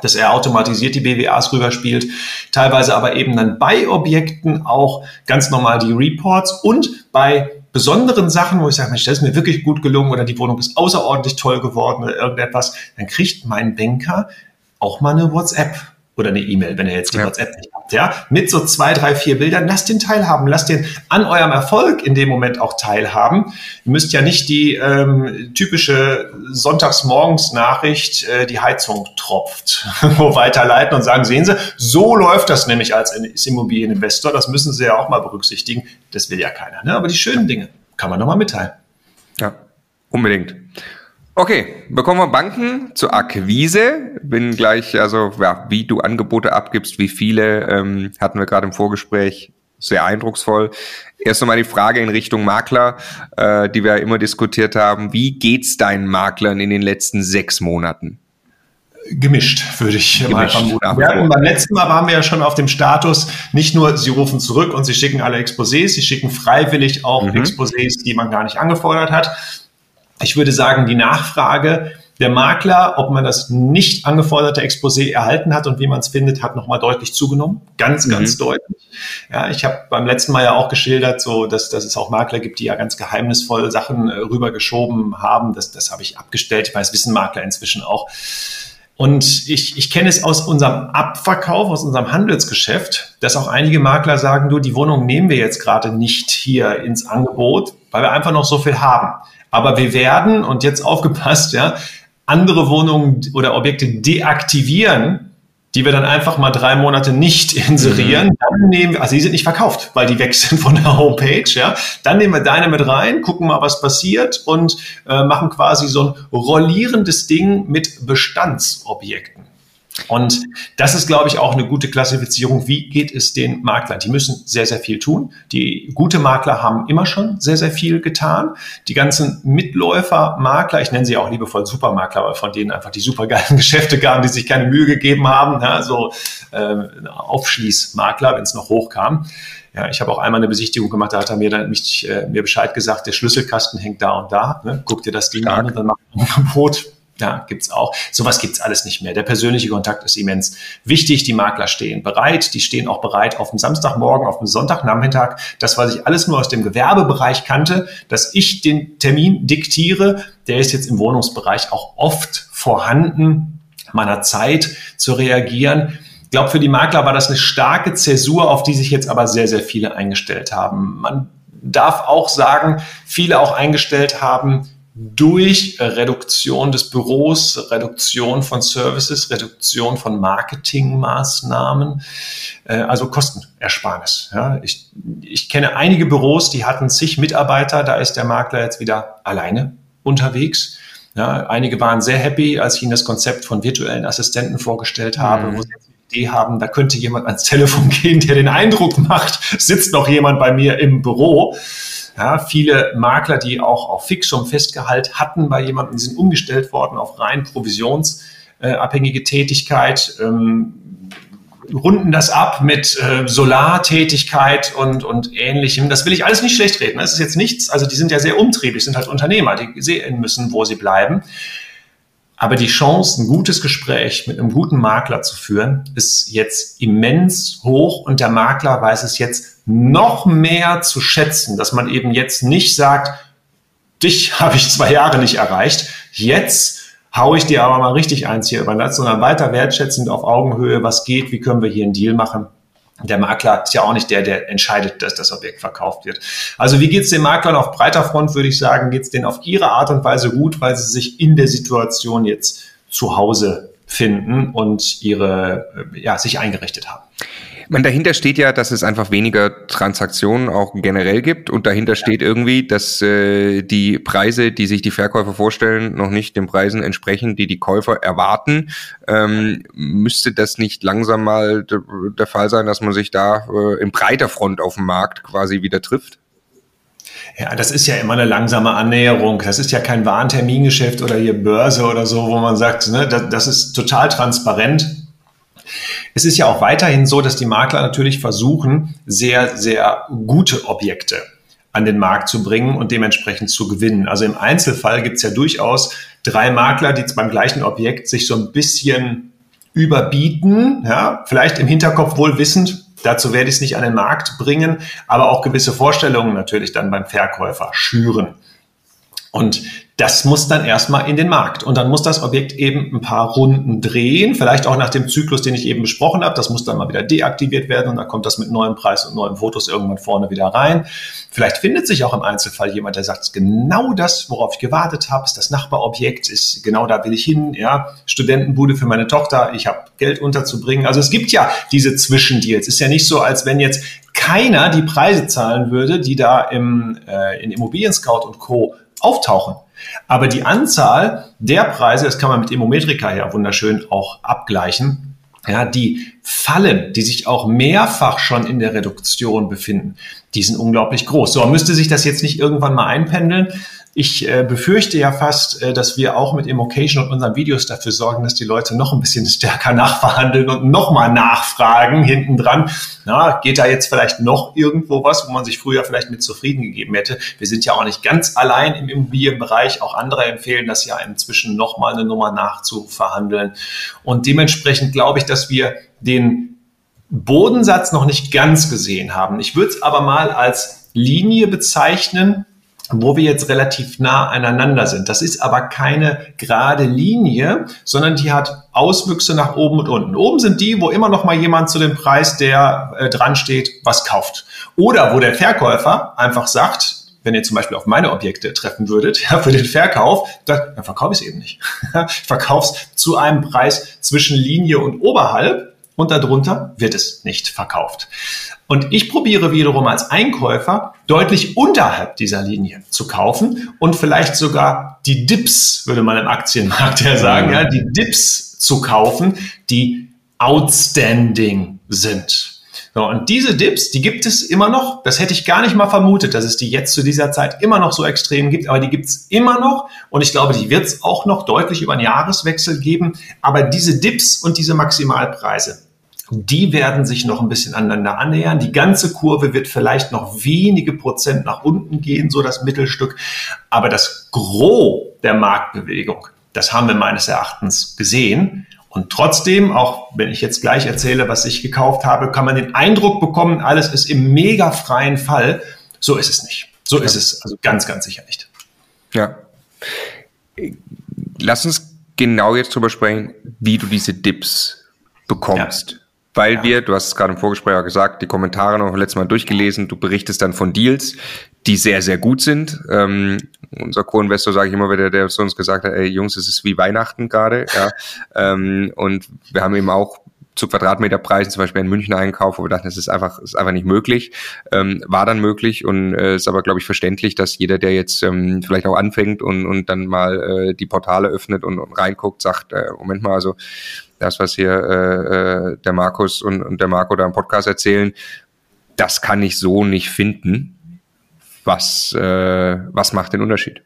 dass er automatisiert die BWAs rüberspielt, teilweise aber eben dann bei Objekten auch ganz normal die Reports und bei besonderen Sachen, wo ich sage, Mensch, das ist mir wirklich gut gelungen oder die Wohnung ist außerordentlich toll geworden oder irgendetwas, dann kriegt mein Banker auch mal eine WhatsApp oder eine E-Mail, wenn er jetzt die ja. WhatsApp nicht ja, mit so zwei, drei, vier Bildern. Lasst den teilhaben, lasst den an eurem Erfolg in dem Moment auch teilhaben. Ihr müsst ja nicht die ähm, typische Sonntagsmorgens-Nachricht, äh, die Heizung tropft, weiterleiten und sagen, sehen Sie, so läuft das nämlich als Immobilieninvestor. Das müssen Sie ja auch mal berücksichtigen. Das will ja keiner. Ne? Aber die schönen Dinge kann man nochmal mitteilen. Ja, unbedingt. Okay, bekommen wir Banken zur Akquise. Bin gleich, also ja, wie du Angebote abgibst, wie viele, ähm, hatten wir gerade im Vorgespräch, sehr eindrucksvoll. Erst nochmal die Frage in Richtung Makler, äh, die wir ja immer diskutiert haben. Wie geht's deinen Maklern in den letzten sechs Monaten? Gemischt, würde ich Gemischt, mal vermuten. Beim letzten Mal waren wir ja schon auf dem Status, nicht nur sie rufen zurück und sie schicken alle Exposés, sie schicken freiwillig auch mhm. Exposés, die man gar nicht angefordert hat ich würde sagen, die Nachfrage der Makler, ob man das nicht angeforderte Exposé erhalten hat und wie man es findet, hat nochmal deutlich zugenommen. Ganz, ganz mhm. deutlich. Ja, ich habe beim letzten Mal ja auch geschildert, so dass, dass es auch Makler gibt, die ja ganz geheimnisvoll Sachen äh, rübergeschoben haben. Das, das habe ich abgestellt. Ich weiß, wissen Makler inzwischen auch. Und ich, ich kenne es aus unserem Abverkauf, aus unserem Handelsgeschäft, dass auch einige Makler sagen, du, die Wohnung nehmen wir jetzt gerade nicht hier ins Angebot, weil wir einfach noch so viel haben. Aber wir werden, und jetzt aufgepasst, ja, andere Wohnungen oder Objekte deaktivieren, die wir dann einfach mal drei Monate nicht inserieren, mhm. dann nehmen wir, also die sind nicht verkauft, weil die weg sind von der Homepage, ja. Dann nehmen wir deine mit rein, gucken mal, was passiert und äh, machen quasi so ein rollierendes Ding mit Bestandsobjekten. Und das ist, glaube ich, auch eine gute Klassifizierung. Wie geht es den Maklern? Die müssen sehr, sehr viel tun. Die gute Makler haben immer schon sehr, sehr viel getan. Die ganzen Mitläufer-Makler, ich nenne sie auch liebevoll Supermakler, weil von denen einfach die supergeilen Geschäfte gaben, die sich keine Mühe gegeben haben. Ja, so äh, Aufschließmakler, wenn es noch hochkam. Ja, ich habe auch einmal eine Besichtigung gemacht, da hat er mir dann mich, äh, mir Bescheid gesagt, der Schlüsselkasten hängt da und da. Ne? Guck dir das Ding Stark. an und dann mach ein Angebot ja, gibt's auch. Sowas gibt's alles nicht mehr. Der persönliche Kontakt ist immens wichtig. Die Makler stehen bereit. Die stehen auch bereit auf dem Samstagmorgen, auf dem Sonntagnachmittag. Das, was ich alles nur aus dem Gewerbebereich kannte, dass ich den Termin diktiere, der ist jetzt im Wohnungsbereich auch oft vorhanden, meiner Zeit zu reagieren. Ich glaube, für die Makler war das eine starke Zäsur, auf die sich jetzt aber sehr, sehr viele eingestellt haben. Man darf auch sagen, viele auch eingestellt haben, durch Reduktion des Büros, Reduktion von Services, Reduktion von Marketingmaßnahmen, äh, also Kostenersparnis. Ja, ich, ich kenne einige Büros, die hatten zig Mitarbeiter, da ist der Makler jetzt wieder alleine unterwegs. Ja, einige waren sehr happy, als ich ihnen das Konzept von virtuellen Assistenten vorgestellt habe, mhm. wo sie eine Idee haben, da könnte jemand ans Telefon gehen, der den Eindruck macht, sitzt noch jemand bei mir im Büro. Ja, viele Makler, die auch auf Fixum Festgehalt hatten bei jemandem, sind umgestellt worden auf rein provisionsabhängige Tätigkeit. Ähm, runden das ab mit äh, Solartätigkeit und, und ähnlichem. Das will ich alles nicht schlecht reden. Das ist jetzt nichts, also die sind ja sehr umtriebig, sind halt Unternehmer, die sehen müssen, wo sie bleiben. Aber die Chance, ein gutes Gespräch mit einem guten Makler zu führen, ist jetzt immens hoch und der Makler weiß es jetzt noch mehr zu schätzen, dass man eben jetzt nicht sagt, dich habe ich zwei Jahre nicht erreicht, jetzt haue ich dir aber mal richtig eins hier über das, sondern weiter wertschätzend auf Augenhöhe, was geht, wie können wir hier einen Deal machen. Der Makler ist ja auch nicht der, der entscheidet, dass das Objekt verkauft wird. Also wie geht es den Maklern auf breiter Front, würde ich sagen, geht es denen auf ihre Art und Weise gut, weil sie sich in der Situation jetzt zu Hause finden und ihre, ja, sich eingerichtet haben. Man, dahinter steht ja, dass es einfach weniger Transaktionen auch generell gibt und dahinter steht irgendwie, dass äh, die Preise, die sich die Verkäufer vorstellen, noch nicht den Preisen entsprechen, die die Käufer erwarten. Ähm, müsste das nicht langsam mal der Fall sein, dass man sich da äh, in breiter Front auf dem Markt quasi wieder trifft? Ja, das ist ja immer eine langsame Annäherung. Das ist ja kein Warentermingeschäft oder hier Börse oder so, wo man sagt, ne, das, das ist total transparent. Es ist ja auch weiterhin so, dass die Makler natürlich versuchen, sehr, sehr gute Objekte an den Markt zu bringen und dementsprechend zu gewinnen. Also im Einzelfall gibt es ja durchaus drei Makler, die beim gleichen Objekt sich so ein bisschen überbieten, ja, vielleicht im Hinterkopf wohl wissend, dazu werde ich es nicht an den Markt bringen, aber auch gewisse Vorstellungen natürlich dann beim Verkäufer schüren. Und das muss dann erstmal in den Markt. Und dann muss das Objekt eben ein paar Runden drehen, vielleicht auch nach dem Zyklus, den ich eben besprochen habe. Das muss dann mal wieder deaktiviert werden und dann kommt das mit neuem Preis und neuen Fotos irgendwann vorne wieder rein. Vielleicht findet sich auch im Einzelfall jemand, der sagt, genau das, worauf ich gewartet habe, ist das Nachbarobjekt, ist genau da will ich hin, ja, Studentenbude für meine Tochter, ich habe Geld unterzubringen. Also es gibt ja diese Zwischendeals. Ist ja nicht so, als wenn jetzt keiner die Preise zahlen würde, die da im, äh, in Immobilien Scout und Co auftauchen. Aber die Anzahl der Preise, das kann man mit Immometrika ja wunderschön auch abgleichen, ja, die Fallen, die sich auch mehrfach schon in der Reduktion befinden, die sind unglaublich groß. So, müsste sich das jetzt nicht irgendwann mal einpendeln. Ich äh, befürchte ja fast, äh, dass wir auch mit Immocation und unseren Videos dafür sorgen, dass die Leute noch ein bisschen stärker nachverhandeln und nochmal nachfragen hinten dran. Na, geht da jetzt vielleicht noch irgendwo was, wo man sich früher vielleicht mit zufrieden gegeben hätte? Wir sind ja auch nicht ganz allein im Immobilienbereich. Auch andere empfehlen das ja inzwischen nochmal eine Nummer nachzuverhandeln. Und dementsprechend glaube ich, dass wir den Bodensatz noch nicht ganz gesehen haben. Ich würde es aber mal als Linie bezeichnen, wo wir jetzt relativ nah aneinander sind. Das ist aber keine gerade Linie, sondern die hat Auswüchse nach oben und unten. Oben sind die, wo immer noch mal jemand zu dem Preis, der äh, dran steht, was kauft. Oder wo der Verkäufer einfach sagt, wenn ihr zum Beispiel auf meine Objekte treffen würdet, ja, für den Verkauf, dann, dann verkaufe ich es eben nicht. ich verkaufe es zu einem Preis zwischen Linie und oberhalb und darunter wird es nicht verkauft. Und ich probiere wiederum als Einkäufer deutlich unterhalb dieser Linie zu kaufen und vielleicht sogar die Dips, würde man im Aktienmarkt ja sagen, ja, die Dips zu kaufen, die outstanding sind. So, und diese Dips, die gibt es immer noch. Das hätte ich gar nicht mal vermutet, dass es die jetzt zu dieser Zeit immer noch so extrem gibt, aber die gibt es immer noch. Und ich glaube, die wird es auch noch deutlich über einen Jahreswechsel geben. Aber diese Dips und diese Maximalpreise, die werden sich noch ein bisschen aneinander annähern. Die ganze Kurve wird vielleicht noch wenige Prozent nach unten gehen, so das Mittelstück. Aber das Gros der Marktbewegung, das haben wir meines Erachtens gesehen. Und trotzdem, auch wenn ich jetzt gleich erzähle, was ich gekauft habe, kann man den Eindruck bekommen, alles ist im mega freien Fall. So ist es nicht. So ja. ist es also ganz, ganz sicher nicht. Ja. Lass uns genau jetzt drüber sprechen, wie du diese Dips bekommst. Ja weil ja. wir, du hast es gerade im Vorgespräch auch gesagt, die Kommentare noch letztes Mal durchgelesen, du berichtest dann von Deals, die sehr, sehr gut sind. Ähm, unser Co-Investor, sage ich immer wieder, der zu uns gesagt hat, ey Jungs, es ist wie Weihnachten gerade. Ja. ähm, und wir haben eben auch zu Quadratmeterpreisen, zum Beispiel in München Einkauf, wo wir dachten, das ist einfach, ist einfach nicht möglich. Ähm, war dann möglich und äh, ist aber, glaube ich, verständlich, dass jeder, der jetzt ähm, vielleicht auch anfängt und, und dann mal äh, die Portale öffnet und, und reinguckt, sagt, äh, Moment mal, also das, was hier äh, äh, der Markus und, und der Marco da im Podcast erzählen, das kann ich so nicht finden. Was, äh, was macht den Unterschied?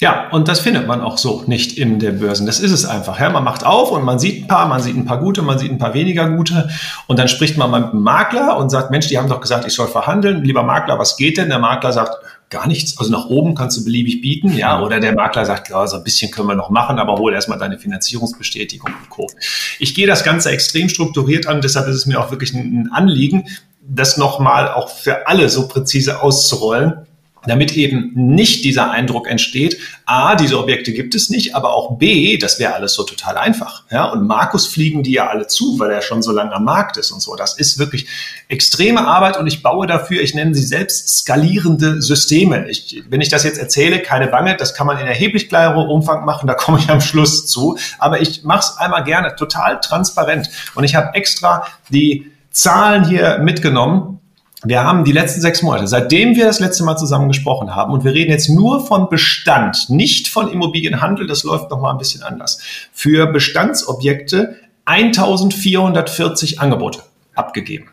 Ja, und das findet man auch so nicht in den Börsen. Das ist es einfach. Ja, man macht auf und man sieht ein paar, man sieht ein paar gute, man sieht ein paar weniger gute. Und dann spricht man mit dem Makler und sagt, Mensch, die haben doch gesagt, ich soll verhandeln. Lieber Makler, was geht denn? Der Makler sagt, gar nichts. Also nach oben kannst du beliebig bieten. Ja, oder der Makler sagt, ja, so ein bisschen können wir noch machen, aber hol erstmal deine Finanzierungsbestätigung und Co. Ich gehe das Ganze extrem strukturiert an. Deshalb ist es mir auch wirklich ein Anliegen, das nochmal auch für alle so präzise auszurollen damit eben nicht dieser Eindruck entsteht, a, diese Objekte gibt es nicht, aber auch b, das wäre alles so total einfach. Ja, und Markus fliegen die ja alle zu, weil er schon so lange am Markt ist und so. Das ist wirklich extreme Arbeit und ich baue dafür, ich nenne sie selbst skalierende Systeme. Ich, wenn ich das jetzt erzähle, keine Bange, das kann man in erheblich kleinerem Umfang machen, da komme ich am Schluss zu. Aber ich mache es einmal gerne total transparent und ich habe extra die Zahlen hier mitgenommen, wir haben die letzten sechs Monate, seitdem wir das letzte Mal zusammen gesprochen haben, und wir reden jetzt nur von Bestand, nicht von Immobilienhandel, das läuft nochmal ein bisschen anders, für Bestandsobjekte 1440 Angebote abgegeben.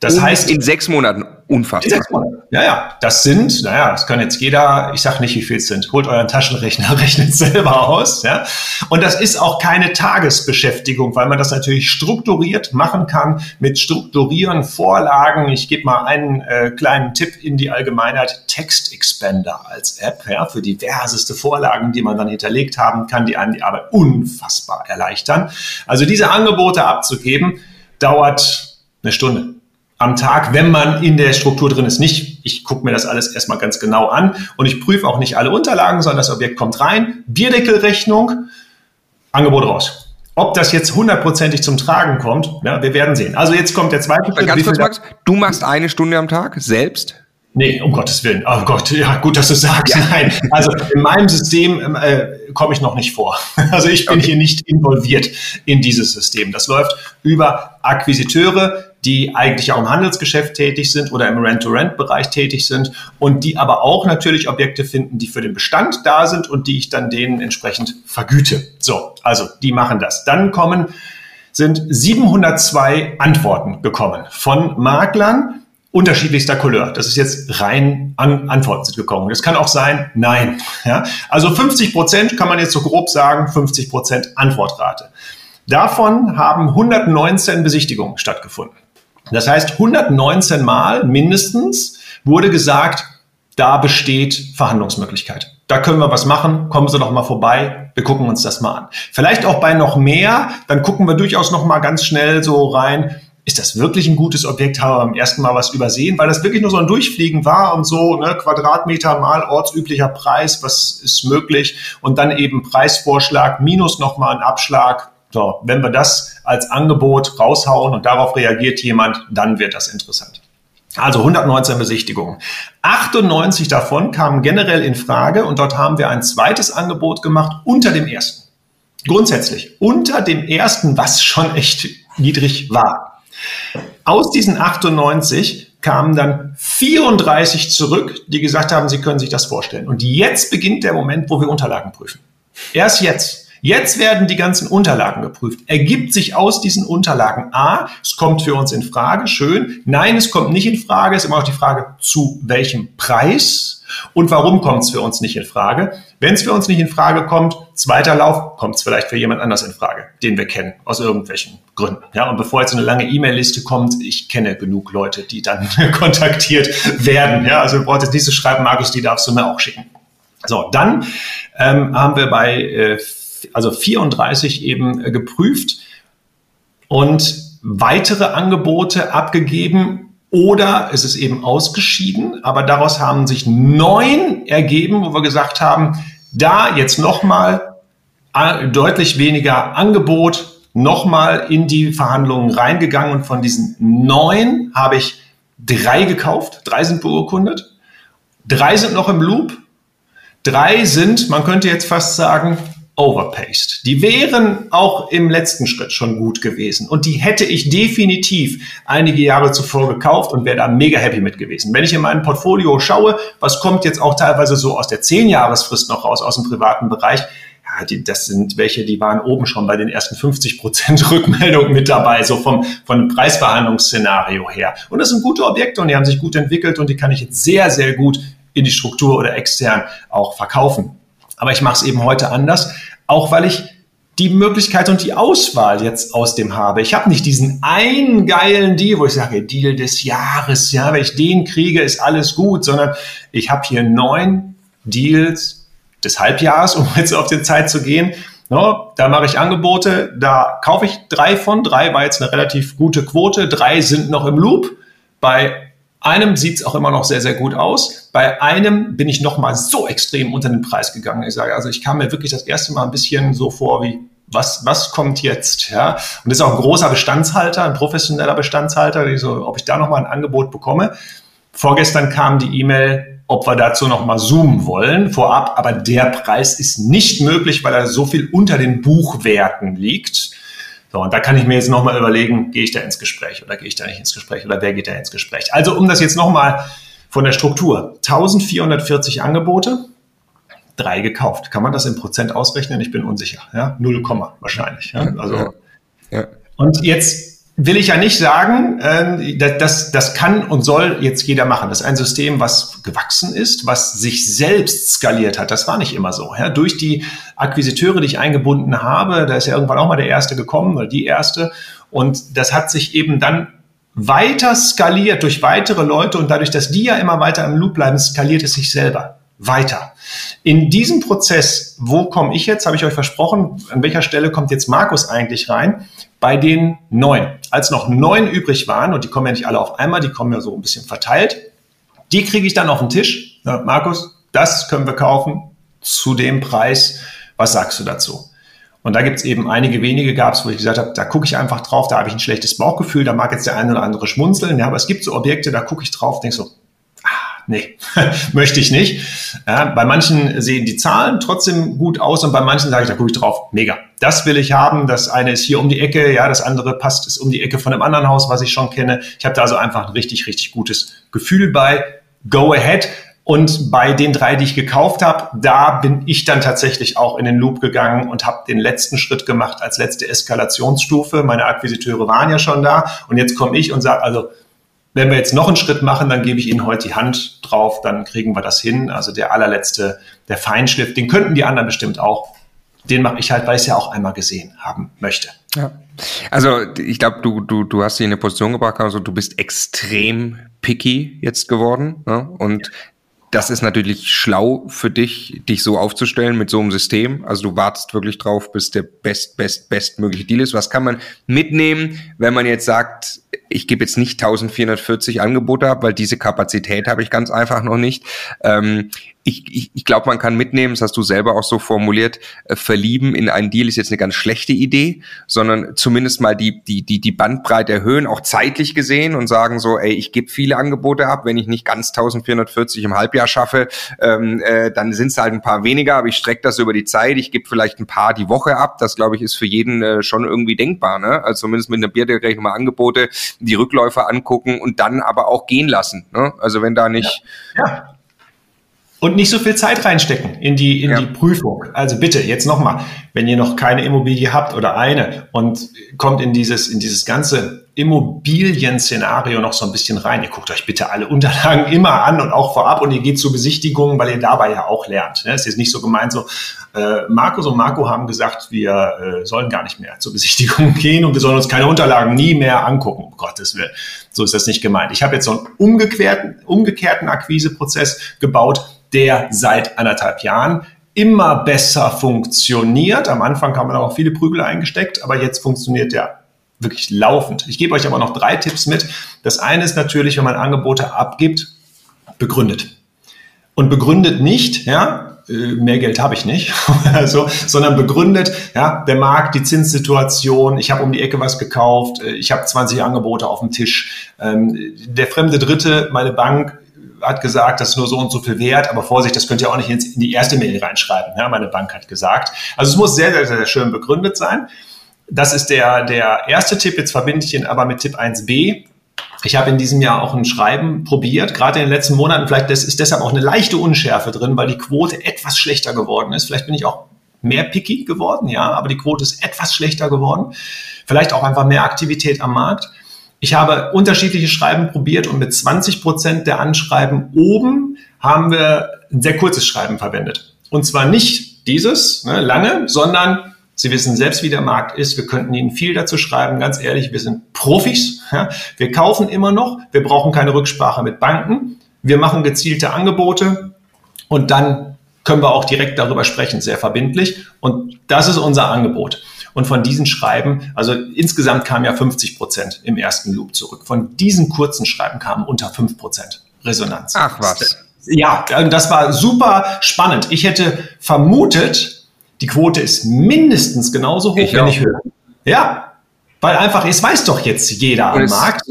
Das Und heißt in sechs Monaten unfassbar. In sechs Monaten. Ja, ja. Das sind, naja, das kann jetzt jeder, ich sag nicht, wie viel es sind. Holt euren Taschenrechner, rechnet selber aus. Ja. Und das ist auch keine Tagesbeschäftigung, weil man das natürlich strukturiert machen kann mit Strukturieren, Vorlagen. Ich gebe mal einen äh, kleinen Tipp in die Allgemeinheit. Text Expander als App, ja, für diverseste Vorlagen, die man dann hinterlegt haben kann, die einem die Arbeit unfassbar erleichtern. Also diese Angebote abzugeben, dauert eine Stunde am Tag, wenn man in der Struktur drin ist. Nicht, ich gucke mir das alles erstmal ganz genau an und ich prüfe auch nicht alle Unterlagen, sondern das Objekt kommt rein, Bierdeckelrechnung, Angebot raus. Ob das jetzt hundertprozentig zum Tragen kommt, ja, wir werden sehen. Also jetzt kommt der zweite Schritt. Ganz kurz, Max, du machst eine Stunde am Tag selbst? Nee, um Gottes Willen. Oh Gott, ja, gut, dass du sagst. Ja. Nein, also in meinem System ähm, äh, komme ich noch nicht vor. Also ich bin okay. hier nicht involviert in dieses System. Das läuft über Akquisiteure, die eigentlich auch im Handelsgeschäft tätig sind oder im Rent-to-Rent-Bereich tätig sind und die aber auch natürlich Objekte finden, die für den Bestand da sind und die ich dann denen entsprechend vergüte. So, also die machen das. Dann kommen sind 702 Antworten gekommen von Maklern, unterschiedlichster Couleur. Das ist jetzt rein an Antworten sind gekommen. Das kann auch sein, nein. Ja? Also 50 Prozent kann man jetzt so grob sagen, 50 Prozent Antwortrate. Davon haben 119 Besichtigungen stattgefunden. Das heißt, 119 Mal mindestens wurde gesagt, da besteht Verhandlungsmöglichkeit. Da können wir was machen, kommen Sie doch mal vorbei, wir gucken uns das mal an. Vielleicht auch bei noch mehr, dann gucken wir durchaus noch mal ganz schnell so rein, ist das wirklich ein gutes Objekt? Haben wir beim ersten Mal was übersehen, weil das wirklich nur so ein Durchfliegen war und so ne, Quadratmeter mal ortsüblicher Preis, was ist möglich und dann eben Preisvorschlag minus nochmal ein Abschlag. So, wenn wir das als Angebot raushauen und darauf reagiert jemand, dann wird das interessant. Also 119 Besichtigungen. 98 davon kamen generell in Frage und dort haben wir ein zweites Angebot gemacht unter dem ersten. Grundsätzlich unter dem ersten, was schon echt niedrig war. Aus diesen 98 kamen dann 34 zurück, die gesagt haben, sie können sich das vorstellen. Und jetzt beginnt der Moment, wo wir Unterlagen prüfen. Erst jetzt. Jetzt werden die ganzen Unterlagen geprüft. Ergibt sich aus diesen Unterlagen A, es kommt für uns in Frage, schön. Nein, es kommt nicht in Frage. Es ist immer noch die Frage, zu welchem Preis und warum kommt es für uns nicht in Frage. Wenn es für uns nicht in Frage kommt, zweiter Lauf, kommt es vielleicht für jemand anders in Frage, den wir kennen, aus irgendwelchen Gründen. Ja, und bevor jetzt eine lange E-Mail-Liste kommt, ich kenne genug Leute, die dann kontaktiert werden. Ja, also du brauchst jetzt nicht so schreiben, Markus, die darfst du mir auch schicken. So, dann ähm, haben wir bei äh, also 34 eben äh, geprüft und weitere Angebote abgegeben oder es ist eben ausgeschieden, aber daraus haben sich neun ergeben, wo wir gesagt haben, da jetzt nochmal äh, deutlich weniger Angebot, nochmal in die Verhandlungen reingegangen und von diesen neun habe ich drei gekauft, drei sind beurkundet, drei sind noch im Loop, drei sind, man könnte jetzt fast sagen, overpaced. Die wären auch im letzten Schritt schon gut gewesen und die hätte ich definitiv einige Jahre zuvor gekauft und wäre da mega happy mit gewesen. Wenn ich in mein Portfolio schaue, was kommt jetzt auch teilweise so aus der 10-Jahresfrist noch raus, aus dem privaten Bereich, ja, die, das sind welche, die waren oben schon bei den ersten 50 Prozent Rückmeldungen mit dabei, so vom, vom Preisverhandlungsszenario her. Und das sind gute Objekte und die haben sich gut entwickelt und die kann ich jetzt sehr, sehr gut in die Struktur oder extern auch verkaufen. Aber ich mache es eben heute anders, auch weil ich die Möglichkeit und die Auswahl jetzt aus dem habe. Ich habe nicht diesen einen geilen Deal, wo ich sage, Deal des Jahres, ja, wenn ich den kriege, ist alles gut, sondern ich habe hier neun Deals des Halbjahres, um jetzt auf die Zeit zu gehen. No, da mache ich Angebote, da kaufe ich drei von, drei war jetzt eine relativ gute Quote, drei sind noch im Loop. Bei einem sieht es auch immer noch sehr, sehr gut aus. Bei einem bin ich noch mal so extrem unter den Preis gegangen. Ich sage, also ich kam mir wirklich das erste Mal ein bisschen so vor wie, was, was kommt jetzt? Ja? Und das ist auch ein großer Bestandshalter, ein professioneller Bestandshalter, so, ob ich da noch mal ein Angebot bekomme. Vorgestern kam die E-Mail, ob wir dazu noch mal zoomen wollen, vorab. Aber der Preis ist nicht möglich, weil er so viel unter den Buchwerten liegt. So, und da kann ich mir jetzt nochmal überlegen, gehe ich da ins Gespräch oder gehe ich da nicht ins Gespräch oder wer geht da ins Gespräch. Also um das jetzt nochmal von der Struktur. 1440 Angebote, drei gekauft. Kann man das in Prozent ausrechnen? Ich bin unsicher. Ja? Null Komma wahrscheinlich. Ja? Also, ja. Ja. Und jetzt will ich ja nicht sagen, äh, das, das kann und soll jetzt jeder machen. Das ist ein System, was gewachsen ist, was sich selbst skaliert hat. Das war nicht immer so. Ja? Durch die Akquisiteure, die ich eingebunden habe, da ist ja irgendwann auch mal der erste gekommen oder die erste. Und das hat sich eben dann weiter skaliert durch weitere Leute und dadurch, dass die ja immer weiter im Loop bleiben, skaliert es sich selber weiter. In diesem Prozess, wo komme ich jetzt, habe ich euch versprochen, an welcher Stelle kommt jetzt Markus eigentlich rein? Bei den neun. Als noch neun übrig waren, und die kommen ja nicht alle auf einmal, die kommen ja so ein bisschen verteilt, die kriege ich dann auf den Tisch. Ja, Markus, das können wir kaufen zu dem Preis. Was sagst du dazu? Und da gibt es eben einige wenige gab es, wo ich gesagt habe, da gucke ich einfach drauf, da habe ich ein schlechtes Bauchgefühl, da mag jetzt der eine oder andere schmunzeln, ja, aber es gibt so Objekte, da gucke ich drauf, denke so, nee, möchte ich nicht. Ja, bei manchen sehen die Zahlen trotzdem gut aus und bei manchen sage ich, da gucke ich drauf, mega. Das will ich haben. Das eine ist hier um die Ecke, ja, das andere passt, ist um die Ecke von einem anderen Haus, was ich schon kenne. Ich habe da also einfach ein richtig, richtig gutes Gefühl bei. Go ahead. Und bei den drei, die ich gekauft habe, da bin ich dann tatsächlich auch in den Loop gegangen und habe den letzten Schritt gemacht als letzte Eskalationsstufe. Meine Akquisiteure waren ja schon da und jetzt komme ich und sage, also wenn wir jetzt noch einen Schritt machen, dann gebe ich Ihnen heute die Hand drauf, dann kriegen wir das hin. Also der allerletzte, der Feinschliff, den könnten die anderen bestimmt auch. Den mache ich halt, weil ich es ja auch einmal gesehen haben möchte. Ja. Also ich glaube, du, du, du hast dich in eine Position gebracht, also du bist extrem picky jetzt geworden. Ne? Und das ist natürlich schlau für dich, dich so aufzustellen mit so einem System. Also du wartest wirklich drauf, bis der best, best, bestmögliche Deal ist. Was kann man mitnehmen, wenn man jetzt sagt, ich gebe jetzt nicht 1440 Angebote ab, weil diese Kapazität habe ich ganz einfach noch nicht. Ähm, ich, ich, ich glaube, man kann mitnehmen, das hast du selber auch so formuliert, äh, verlieben in einen Deal ist jetzt eine ganz schlechte Idee, sondern zumindest mal die, die, die, die Bandbreite erhöhen, auch zeitlich gesehen und sagen so, ey, ich gebe viele Angebote ab, wenn ich nicht ganz 1440 im Halbjahr schaffe, ähm, äh, dann sind es halt ein paar weniger, aber ich strecke das über die Zeit, ich gebe vielleicht ein paar die Woche ab, das glaube ich ist für jeden äh, schon irgendwie denkbar, ne? also zumindest mit einer Bierdeckel mal Angebote, die Rückläufer angucken und dann aber auch gehen lassen, ne? also wenn da nicht... ja. ja und nicht so viel Zeit reinstecken in die, in ja. die Prüfung. Also bitte, jetzt nochmal, wenn ihr noch keine Immobilie habt oder eine und kommt in dieses, in dieses ganze Immobilien-Szenario noch so ein bisschen rein. Ihr guckt euch bitte alle Unterlagen immer an und auch vorab und ihr geht zu Besichtigungen, weil ihr dabei ja auch lernt. Ne? Es ist nicht so gemeint so, äh, Markus und Marco haben gesagt, wir äh, sollen gar nicht mehr zur Besichtigung gehen und wir sollen uns keine Unterlagen nie mehr angucken, um Gottes Willen. So ist das nicht gemeint. Ich habe jetzt so einen umgekehrten, umgekehrten Akquiseprozess gebaut, der seit anderthalb Jahren immer besser funktioniert. Am Anfang haben wir auch viele Prügel eingesteckt, aber jetzt funktioniert der wirklich laufend. Ich gebe euch aber noch drei Tipps mit. Das eine ist natürlich, wenn man Angebote abgibt, begründet. Und begründet nicht, ja, äh, mehr Geld habe ich nicht, also, sondern begründet, ja, der Markt, die Zinssituation, ich habe um die Ecke was gekauft, äh, ich habe 20 Angebote auf dem Tisch, ähm, der fremde Dritte, meine Bank, hat gesagt, das ist nur so und so viel wert, aber Vorsicht, das könnt ihr auch nicht in die erste Mail reinschreiben. Ja, meine Bank hat gesagt. Also es muss sehr, sehr, sehr schön begründet sein. Das ist der, der erste Tipp. Jetzt verbinde ich ihn aber mit Tipp 1b. Ich habe in diesem Jahr auch ein Schreiben probiert, gerade in den letzten Monaten. Vielleicht ist deshalb auch eine leichte Unschärfe drin, weil die Quote etwas schlechter geworden ist. Vielleicht bin ich auch mehr picky geworden, ja, aber die Quote ist etwas schlechter geworden. Vielleicht auch einfach mehr Aktivität am Markt. Ich habe unterschiedliche Schreiben probiert und mit 20 Prozent der Anschreiben oben haben wir ein sehr kurzes Schreiben verwendet. Und zwar nicht dieses, ne, lange, sondern Sie wissen selbst, wie der Markt ist. Wir könnten Ihnen viel dazu schreiben. Ganz ehrlich, wir sind Profis. Ja. Wir kaufen immer noch. Wir brauchen keine Rücksprache mit Banken. Wir machen gezielte Angebote und dann können wir auch direkt darüber sprechen, sehr verbindlich. Und das ist unser Angebot. Und von diesen Schreiben, also insgesamt kamen ja 50 Prozent im ersten Loop zurück. Von diesen kurzen Schreiben kamen unter 5 Prozent Resonanz. Ach was. Ja, das war super spannend. Ich hätte vermutet, die Quote ist mindestens genauso hoch, ich wenn nicht höher. Ja, weil einfach, es weiß doch jetzt jeder am Markt.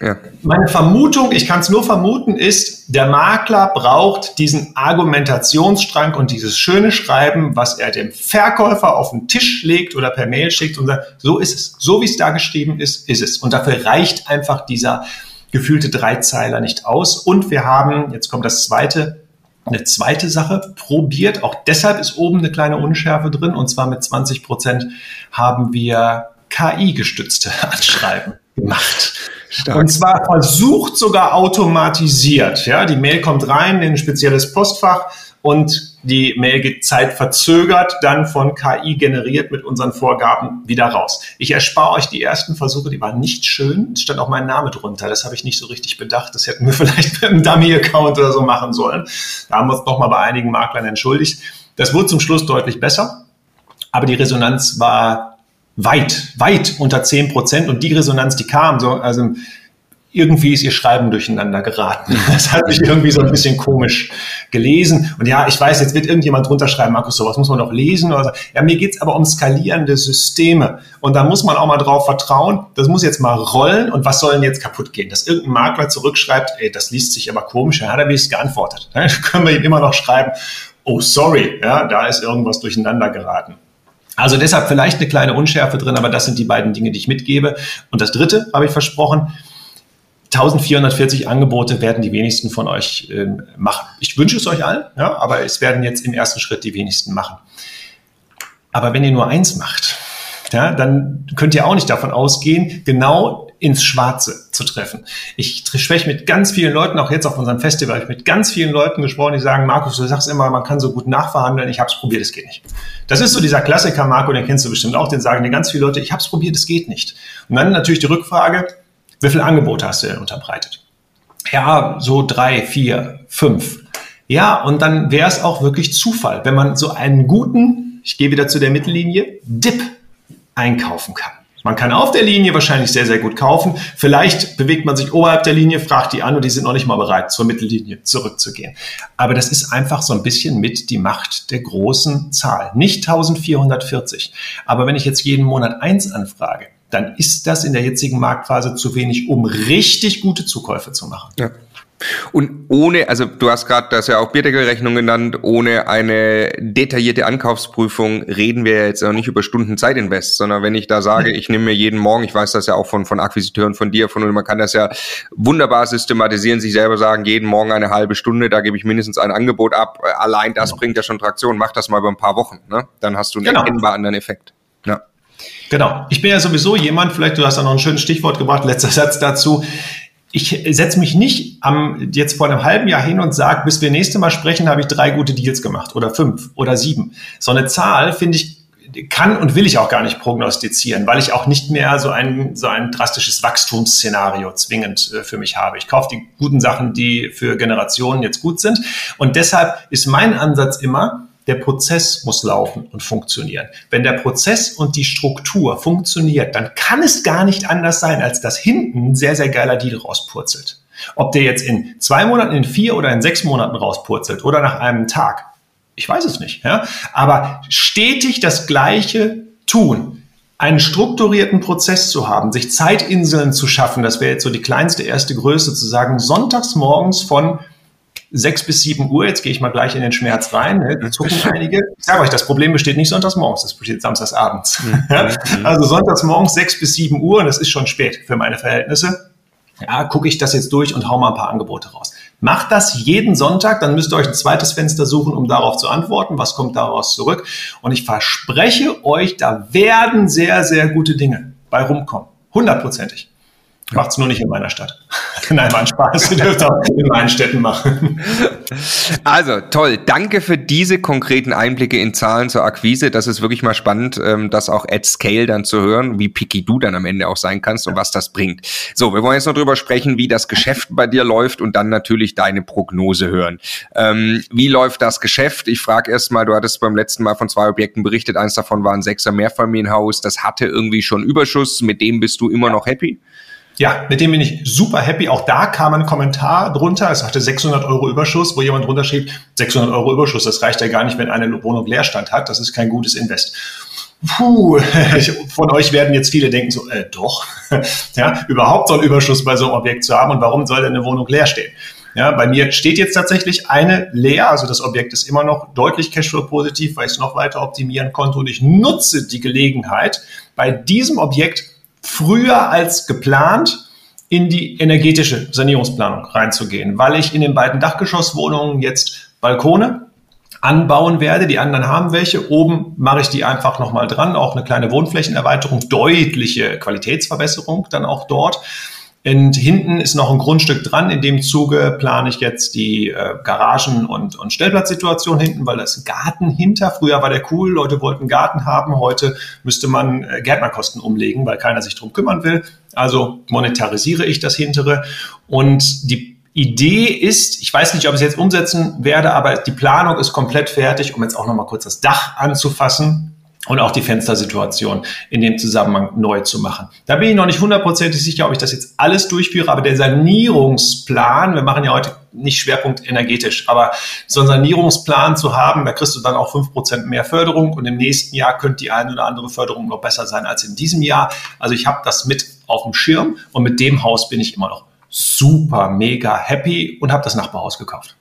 Ja. Meine Vermutung, ich kann es nur vermuten, ist, der Makler braucht diesen Argumentationsstrang und dieses schöne Schreiben, was er dem Verkäufer auf den Tisch legt oder per Mail schickt und sagt, so ist es. So wie es da geschrieben ist, ist es. Und dafür reicht einfach dieser gefühlte Dreizeiler nicht aus. Und wir haben, jetzt kommt das zweite, eine zweite Sache probiert. Auch deshalb ist oben eine kleine Unschärfe drin. Und zwar mit 20 Prozent haben wir KI-gestützte Anschreiben gemacht. Stark. Und zwar versucht sogar automatisiert. Ja, die Mail kommt rein in ein spezielles Postfach und die Mail geht zeitverzögert dann von KI generiert mit unseren Vorgaben wieder raus. Ich erspare euch die ersten Versuche, die waren nicht schön. Es stand auch mein Name drunter. Das habe ich nicht so richtig bedacht. Das hätten wir vielleicht mit einem Dummy-Account oder so machen sollen. Da haben wir uns nochmal bei einigen Maklern entschuldigt. Das wurde zum Schluss deutlich besser. Aber die Resonanz war weit, weit unter zehn Prozent. Und die Resonanz, die kam, so, also irgendwie ist ihr Schreiben durcheinander geraten. Das hat sich irgendwie so ein bisschen komisch gelesen. Und ja, ich weiß, jetzt wird irgendjemand drunter schreiben, Markus, sowas muss man doch lesen. Oder so. Ja, mir geht's aber um skalierende Systeme. Und da muss man auch mal drauf vertrauen, das muss jetzt mal rollen. Und was soll denn jetzt kaputt gehen? Dass irgendein Makler zurückschreibt, ey, das liest sich aber komisch, ja, da habe ich geantwortet. Dann können wir ihm immer noch schreiben, oh, sorry, ja, da ist irgendwas durcheinander geraten. Also deshalb vielleicht eine kleine Unschärfe drin, aber das sind die beiden Dinge, die ich mitgebe. Und das dritte habe ich versprochen. 1440 Angebote werden die wenigsten von euch äh, machen. Ich wünsche es euch allen, ja, aber es werden jetzt im ersten Schritt die wenigsten machen. Aber wenn ihr nur eins macht, ja, dann könnt ihr auch nicht davon ausgehen, genau ins Schwarze zu treffen. Ich spreche mit ganz vielen Leuten, auch jetzt auf unserem Festival, ich mit ganz vielen Leuten gesprochen, die sagen, Markus, du sagst immer, man kann so gut nachverhandeln, ich habe es probiert, es geht nicht. Das ist so dieser Klassiker, Marco, den kennst du bestimmt auch, den sagen dir ganz viele Leute, ich habe es probiert, es geht nicht. Und dann natürlich die Rückfrage, wie viele Angebote hast du denn unterbreitet? Ja, so drei, vier, fünf. Ja, und dann wäre es auch wirklich Zufall, wenn man so einen guten, ich gehe wieder zu der Mittellinie, Dip einkaufen kann. Man kann auf der Linie wahrscheinlich sehr, sehr gut kaufen. Vielleicht bewegt man sich oberhalb der Linie, fragt die an und die sind noch nicht mal bereit, zur Mittellinie zurückzugehen. Aber das ist einfach so ein bisschen mit die Macht der großen Zahl. Nicht 1440. Aber wenn ich jetzt jeden Monat eins anfrage, dann ist das in der jetzigen Marktphase zu wenig, um richtig gute Zukäufe zu machen. Ja. Und ohne, also du hast gerade das ja auch Bierdeckelrechnung genannt, ohne eine detaillierte Ankaufsprüfung reden wir jetzt auch nicht über Stunden Zeitinvest, sondern wenn ich da sage, ich nehme mir jeden Morgen, ich weiß das ja auch von, von Akquisiteuren von dir, von man kann das ja wunderbar systematisieren, sich selber sagen, jeden Morgen eine halbe Stunde, da gebe ich mindestens ein Angebot ab. Allein das genau. bringt ja schon Traktion. Mach das mal über ein paar Wochen, ne? Dann hast du einen genau. erkennbar anderen Effekt. Ja. Genau. Ich bin ja sowieso jemand, vielleicht du hast da noch ein schönes Stichwort gebracht, letzter Satz dazu ich setze mich nicht am, jetzt vor einem halben Jahr hin und sage, bis wir nächste Mal sprechen, habe ich drei gute Deals gemacht oder fünf oder sieben. So eine Zahl finde ich kann und will ich auch gar nicht prognostizieren, weil ich auch nicht mehr so ein, so ein drastisches Wachstumsszenario zwingend äh, für mich habe. Ich kaufe die guten Sachen, die für Generationen jetzt gut sind. Und deshalb ist mein Ansatz immer, der Prozess muss laufen und funktionieren. Wenn der Prozess und die Struktur funktioniert, dann kann es gar nicht anders sein, als dass hinten ein sehr, sehr geiler Deal rauspurzelt. Ob der jetzt in zwei Monaten, in vier oder in sechs Monaten rauspurzelt oder nach einem Tag, ich weiß es nicht. Ja? Aber stetig das Gleiche tun, einen strukturierten Prozess zu haben, sich Zeitinseln zu schaffen, das wäre jetzt so die kleinste erste Größe, zu sagen, sonntags morgens von sechs bis sieben Uhr, jetzt gehe ich mal gleich in den Schmerz rein, ne? da zucken einige. Ich sage euch, das Problem besteht nicht sonntags morgens, das besteht samstags abends. Mhm. mhm. also sonntags morgens sechs bis sieben Uhr, und das ist schon spät für meine Verhältnisse. Ja, gucke ich das jetzt durch und hau mal ein paar Angebote raus. Macht das jeden Sonntag, dann müsst ihr euch ein zweites Fenster suchen, um darauf zu antworten. Was kommt daraus zurück? Und ich verspreche euch, da werden sehr, sehr gute Dinge bei rumkommen. Hundertprozentig. Macht's nur nicht in meiner Stadt. Nein, mein Spaß. Ihr dürft auch in meinen Städten machen. Also, toll. Danke für diese konkreten Einblicke in Zahlen zur Akquise. Das ist wirklich mal spannend, ähm, das auch at scale dann zu hören, wie picky du dann am Ende auch sein kannst und was das bringt. So, wir wollen jetzt noch drüber sprechen, wie das Geschäft bei dir läuft und dann natürlich deine Prognose hören. Ähm, wie läuft das Geschäft? Ich frage erst mal, du hattest beim letzten Mal von zwei Objekten berichtet. Eins davon war ein Sechser Mehrfamilienhaus. Das hatte irgendwie schon Überschuss. Mit dem bist du immer noch happy? Ja, mit dem bin ich super happy. Auch da kam ein Kommentar drunter. Es hatte 600 Euro Überschuss, wo jemand drunter schrieb, 600 Euro Überschuss, das reicht ja gar nicht, wenn eine Wohnung Leerstand hat. Das ist kein gutes Invest. Puh, von euch werden jetzt viele denken so, äh, doch, ja, überhaupt so einen Überschuss bei so einem Objekt zu haben und warum soll denn eine Wohnung leer stehen? Ja, bei mir steht jetzt tatsächlich eine leer, also das Objekt ist immer noch deutlich Cashflow-positiv, weil ich es noch weiter optimieren konnte und ich nutze die Gelegenheit, bei diesem Objekt früher als geplant in die energetische Sanierungsplanung reinzugehen, weil ich in den beiden Dachgeschosswohnungen jetzt Balkone anbauen werde. Die anderen haben welche. Oben mache ich die einfach nochmal dran. Auch eine kleine Wohnflächenerweiterung, deutliche Qualitätsverbesserung dann auch dort. Und hinten ist noch ein Grundstück dran. In dem Zuge plane ich jetzt die äh, Garagen- und, und Stellplatzsituation hinten, weil da ist ein Garten hinter. Früher war der cool, Leute wollten Garten haben. Heute müsste man äh, Gärtnerkosten umlegen, weil keiner sich drum kümmern will. Also monetarisiere ich das hintere. Und die Idee ist, ich weiß nicht, ob ich es jetzt umsetzen werde, aber die Planung ist komplett fertig, um jetzt auch nochmal kurz das Dach anzufassen und auch die Fenstersituation in dem Zusammenhang neu zu machen. Da bin ich noch nicht hundertprozentig sicher, ob ich das jetzt alles durchführe, aber der Sanierungsplan, wir machen ja heute nicht Schwerpunkt energetisch, aber so einen Sanierungsplan zu haben, da kriegst du dann auch fünf Prozent mehr Förderung und im nächsten Jahr könnte die eine oder andere Förderung noch besser sein als in diesem Jahr. Also ich habe das mit auf dem Schirm und mit dem Haus bin ich immer noch super, mega happy und habe das Nachbarhaus gekauft.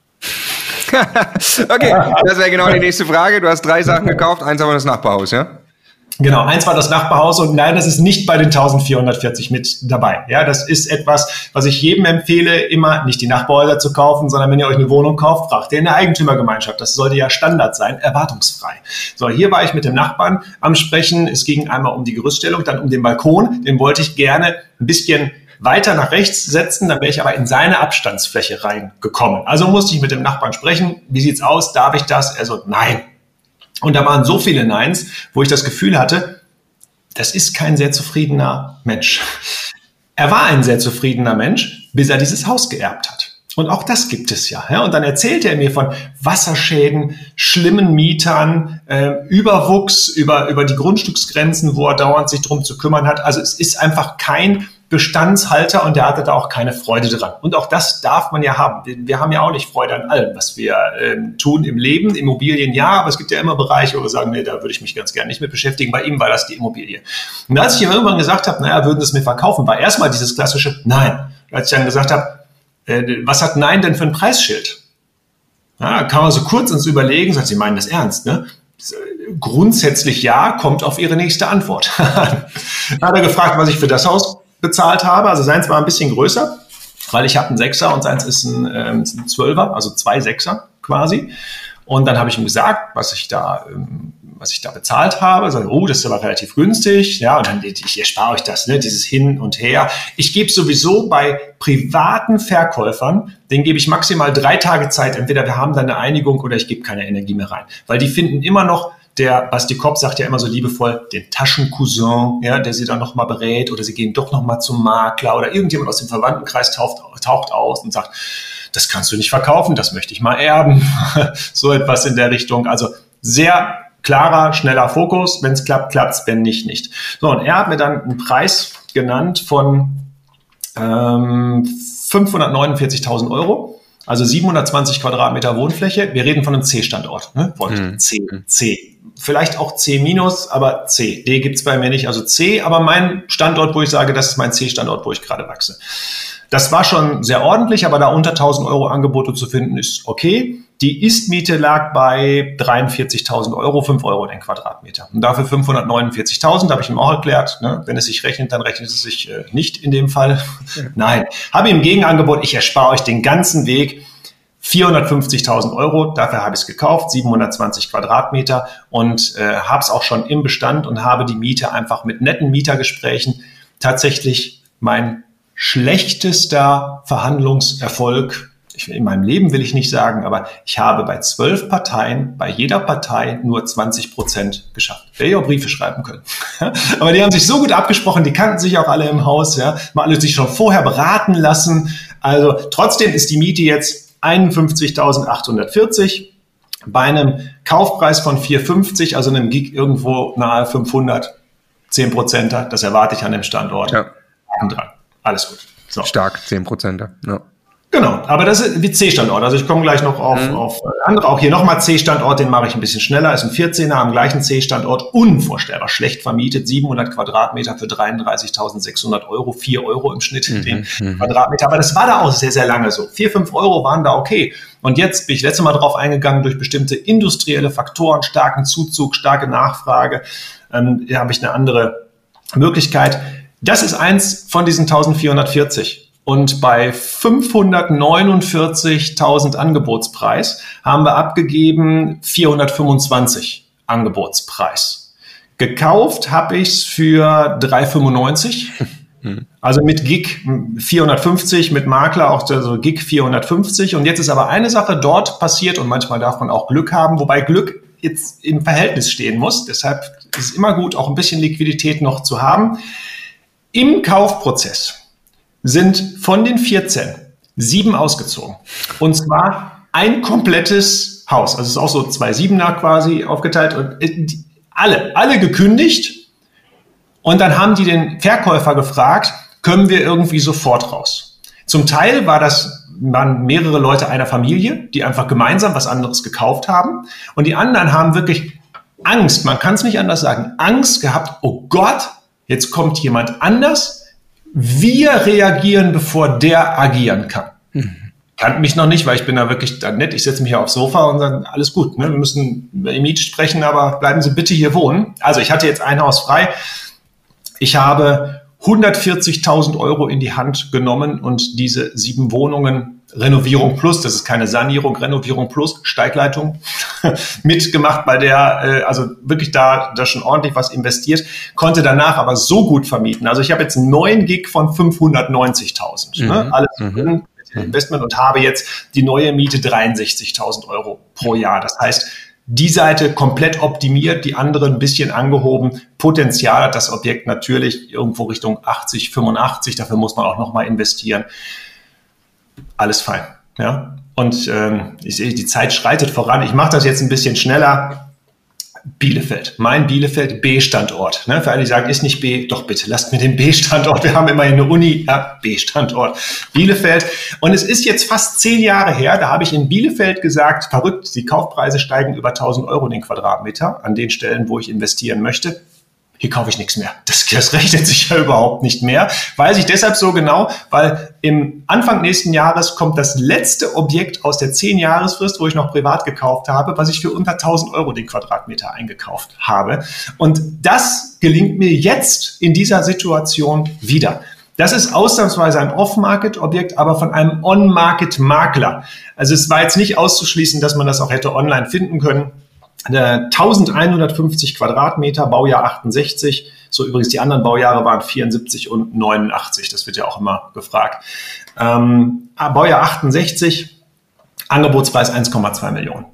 okay, das wäre genau die nächste Frage. Du hast drei Sachen gekauft, eins aber das Nachbarhaus, ja? Genau, eins war das Nachbarhaus und nein, das ist nicht bei den 1440 mit dabei. Ja, das ist etwas, was ich jedem empfehle, immer nicht die Nachbarhäuser zu kaufen, sondern wenn ihr euch eine Wohnung kauft, fragt ihr in der Eigentümergemeinschaft. Das sollte ja Standard sein, erwartungsfrei. So, hier war ich mit dem Nachbarn am Sprechen. Es ging einmal um die Gerüststellung, dann um den Balkon. Den wollte ich gerne ein bisschen weiter nach rechts setzen, dann wäre ich aber in seine Abstandsfläche reingekommen. Also musste ich mit dem Nachbarn sprechen. Wie sieht's aus? Darf ich das? Er so, nein, und da waren so viele Neins, wo ich das Gefühl hatte, das ist kein sehr zufriedener Mensch. Er war ein sehr zufriedener Mensch, bis er dieses Haus geerbt hat. Und auch das gibt es ja. ja. Und dann erzählte er mir von Wasserschäden, schlimmen Mietern, äh, Überwuchs über, über die Grundstücksgrenzen, wo er dauernd sich drum zu kümmern hat. Also es ist einfach kein Bestandshalter und der hatte da auch keine Freude dran. Und auch das darf man ja haben. Wir haben ja auch nicht Freude an allem, was wir ähm, tun im Leben. Immobilien ja, aber es gibt ja immer Bereiche, wo wir sagen, nee, da würde ich mich ganz gerne nicht mit beschäftigen. Bei ihm war das die Immobilie. Und als ich ihm irgendwann gesagt habe, naja, würden Sie es mir verkaufen, war erstmal dieses klassische Nein. Als ich dann gesagt habe, äh, was hat Nein denn für ein Preisschild? Ja, kann man so kurz uns überlegen, sagt, Sie meinen das ernst, ne? Grundsätzlich ja, kommt auf Ihre nächste Antwort. Hat er gefragt, was ich für das Haus bezahlt habe. Also seins war ein bisschen größer, weil ich habe einen Sechser und seins ist ein, ähm, ein Zwölfer, also zwei Sechser quasi. Und dann habe ich ihm gesagt, was ich da, ähm, was ich da bezahlt habe. Sag, oh, das ist aber relativ günstig. Ja, und dann, ich erspare euch das, ne, dieses Hin und Her. Ich gebe sowieso bei privaten Verkäufern, denen gebe ich maximal drei Tage Zeit. Entweder wir haben da eine Einigung oder ich gebe keine Energie mehr rein. Weil die finden immer noch, der Basti Kopp sagt ja immer so liebevoll, den Taschencousin, ja, der sie dann nochmal berät oder sie gehen doch nochmal zum Makler oder irgendjemand aus dem Verwandtenkreis taucht, taucht aus und sagt, das kannst du nicht verkaufen, das möchte ich mal erben. so etwas in der Richtung. Also sehr klarer, schneller Fokus. Wenn es klappt, klappt's, wenn nicht, nicht. So, und er hat mir dann einen Preis genannt von ähm, 549.000 Euro. Also 720 Quadratmeter Wohnfläche. Wir reden von einem C-Standort. Ne? Mhm. C, C. Vielleicht auch C minus, aber C. D gibt's bei mir nicht. Also C, aber mein Standort, wo ich sage, das ist mein C-Standort, wo ich gerade wachse. Das war schon sehr ordentlich, aber da unter 1000 Euro Angebote zu finden, ist okay. Die Istmiete lag bei 43.000 Euro, 5 Euro den Quadratmeter. Und dafür 549.000, habe ich ihm auch erklärt. Ne? Wenn es sich rechnet, dann rechnet es sich äh, nicht in dem Fall. Ja. Nein, habe ihm Gegenangebot, ich erspare euch den ganzen Weg. 450.000 Euro, dafür habe ich es gekauft, 720 Quadratmeter und äh, habe es auch schon im Bestand und habe die Miete einfach mit netten Mietergesprächen tatsächlich mein schlechtester Verhandlungserfolg in meinem Leben will ich nicht sagen, aber ich habe bei zwölf Parteien, bei jeder Partei nur 20 Prozent geschafft. Wäre ich auch Briefe schreiben können. aber die haben sich so gut abgesprochen, die kannten sich auch alle im Haus, ja, haben alle sich schon vorher beraten lassen. Also trotzdem ist die Miete jetzt 51.840 bei einem Kaufpreis von 450, also einem Gig irgendwo nahe 500, 10 Prozenter. Das erwarte ich an dem Standort. Ja. Dran. Alles gut. So. Stark, 10 Prozent. Ja. Genau, aber das ist wie C-Standort. Also ich komme gleich noch auf, mhm. auf andere. Auch hier nochmal C-Standort, den mache ich ein bisschen schneller. Ist ein 14er am gleichen C-Standort. Unvorstellbar schlecht vermietet. 700 Quadratmeter für 33.600 Euro. 4 Euro im Schnitt mhm. den mhm. Quadratmeter. Aber das war da auch sehr, sehr lange so. 4, 5 Euro waren da okay. Und jetzt bin ich letztes Mal drauf eingegangen, durch bestimmte industrielle Faktoren, starken Zuzug, starke Nachfrage, ähm, habe ich eine andere Möglichkeit. Das ist eins von diesen 1440. Und bei 549.000 Angebotspreis haben wir abgegeben 425 Angebotspreis. Gekauft habe ich es für 395. Also mit Gig 450, mit Makler auch so Gig 450. Und jetzt ist aber eine Sache dort passiert und manchmal darf man auch Glück haben, wobei Glück jetzt im Verhältnis stehen muss. Deshalb ist es immer gut, auch ein bisschen Liquidität noch zu haben. Im Kaufprozess sind von den 14 sieben ausgezogen. Und zwar ein komplettes Haus. Also es ist auch so zwei Siebener quasi aufgeteilt und äh, alle, alle gekündigt. Und dann haben die den Verkäufer gefragt, können wir irgendwie sofort raus? Zum Teil war das, waren mehrere Leute einer Familie, die einfach gemeinsam was anderes gekauft haben. Und die anderen haben wirklich Angst, man kann es nicht anders sagen, Angst gehabt, oh Gott, Jetzt kommt jemand anders. Wir reagieren, bevor der agieren kann. Mhm. kannten mich noch nicht, weil ich bin da wirklich dann nett. Ich setze mich ja aufs Sofa und dann alles gut. Ne? Wir müssen über die Miete sprechen, aber bleiben Sie bitte hier wohnen. Also ich hatte jetzt ein Haus frei. Ich habe 140.000 Euro in die Hand genommen und diese sieben Wohnungen Renovierung Plus, das ist keine Sanierung, Renovierung Plus, Steigleitung mitgemacht, bei der äh, also wirklich da, da schon ordentlich was investiert, konnte danach aber so gut vermieten. Also ich habe jetzt einen neuen Gig von 590.000, ne? mhm. ne? alles mhm. drin, Investment und habe jetzt die neue Miete 63.000 Euro pro Jahr. Das heißt, die Seite komplett optimiert, die andere ein bisschen angehoben. Potenzial hat das Objekt natürlich irgendwo Richtung 80, 85. Dafür muss man auch nochmal investieren. Alles fein. Ja. Und ähm, ich sehe, die Zeit schreitet voran. Ich mache das jetzt ein bisschen schneller. Bielefeld, mein Bielefeld B-Standort. Ne? Für alle, die sagen, ist nicht B, doch bitte, lasst mir den B-Standort. Wir haben immerhin eine Uni, ja, B-Standort, Bielefeld. Und es ist jetzt fast zehn Jahre her, da habe ich in Bielefeld gesagt, verrückt, die Kaufpreise steigen über 1000 Euro den Quadratmeter an den Stellen, wo ich investieren möchte hier kaufe ich nichts mehr. Das, das rechnet sich ja überhaupt nicht mehr. Weiß ich deshalb so genau, weil im Anfang nächsten Jahres kommt das letzte Objekt aus der 10-Jahresfrist, wo ich noch privat gekauft habe, was ich für unter 1000 Euro den Quadratmeter eingekauft habe. Und das gelingt mir jetzt in dieser Situation wieder. Das ist ausnahmsweise ein Off-Market-Objekt, aber von einem On-Market-Makler. Also es war jetzt nicht auszuschließen, dass man das auch hätte online finden können. 1150 Quadratmeter, Baujahr 68. So übrigens die anderen Baujahre waren 74 und 89. Das wird ja auch immer gefragt. Ähm, Baujahr 68, Angebotspreis 1,2 Millionen.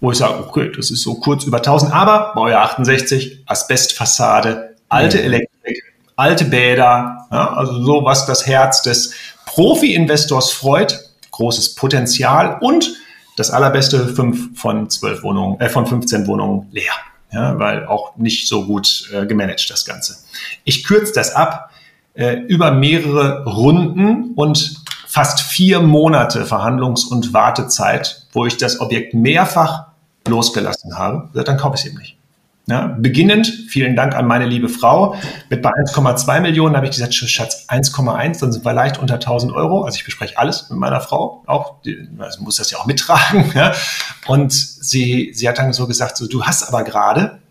Wo ich sage, okay, das ist so kurz über 1000, aber Baujahr 68, Asbestfassade, alte mhm. Elektrik, alte Bäder, ja, also so was das Herz des Profi-Investors freut, großes Potenzial und das allerbeste fünf von zwölf Wohnungen, äh, von 15 Wohnungen leer. Ja, weil auch nicht so gut äh, gemanagt das Ganze. Ich kürze das ab äh, über mehrere Runden und fast vier Monate Verhandlungs- und Wartezeit, wo ich das Objekt mehrfach losgelassen habe, dann kaufe ich es eben nicht. Ja, beginnend, vielen Dank an meine liebe Frau, mit bei 1,2 Millionen habe ich gesagt, Schatz, 1,1, dann sind wir leicht unter 1000 Euro. Also ich bespreche alles mit meiner Frau, auch, die, also muss das ja auch mittragen. Ja. Und sie, sie hat dann so gesagt, so, du hast aber gerade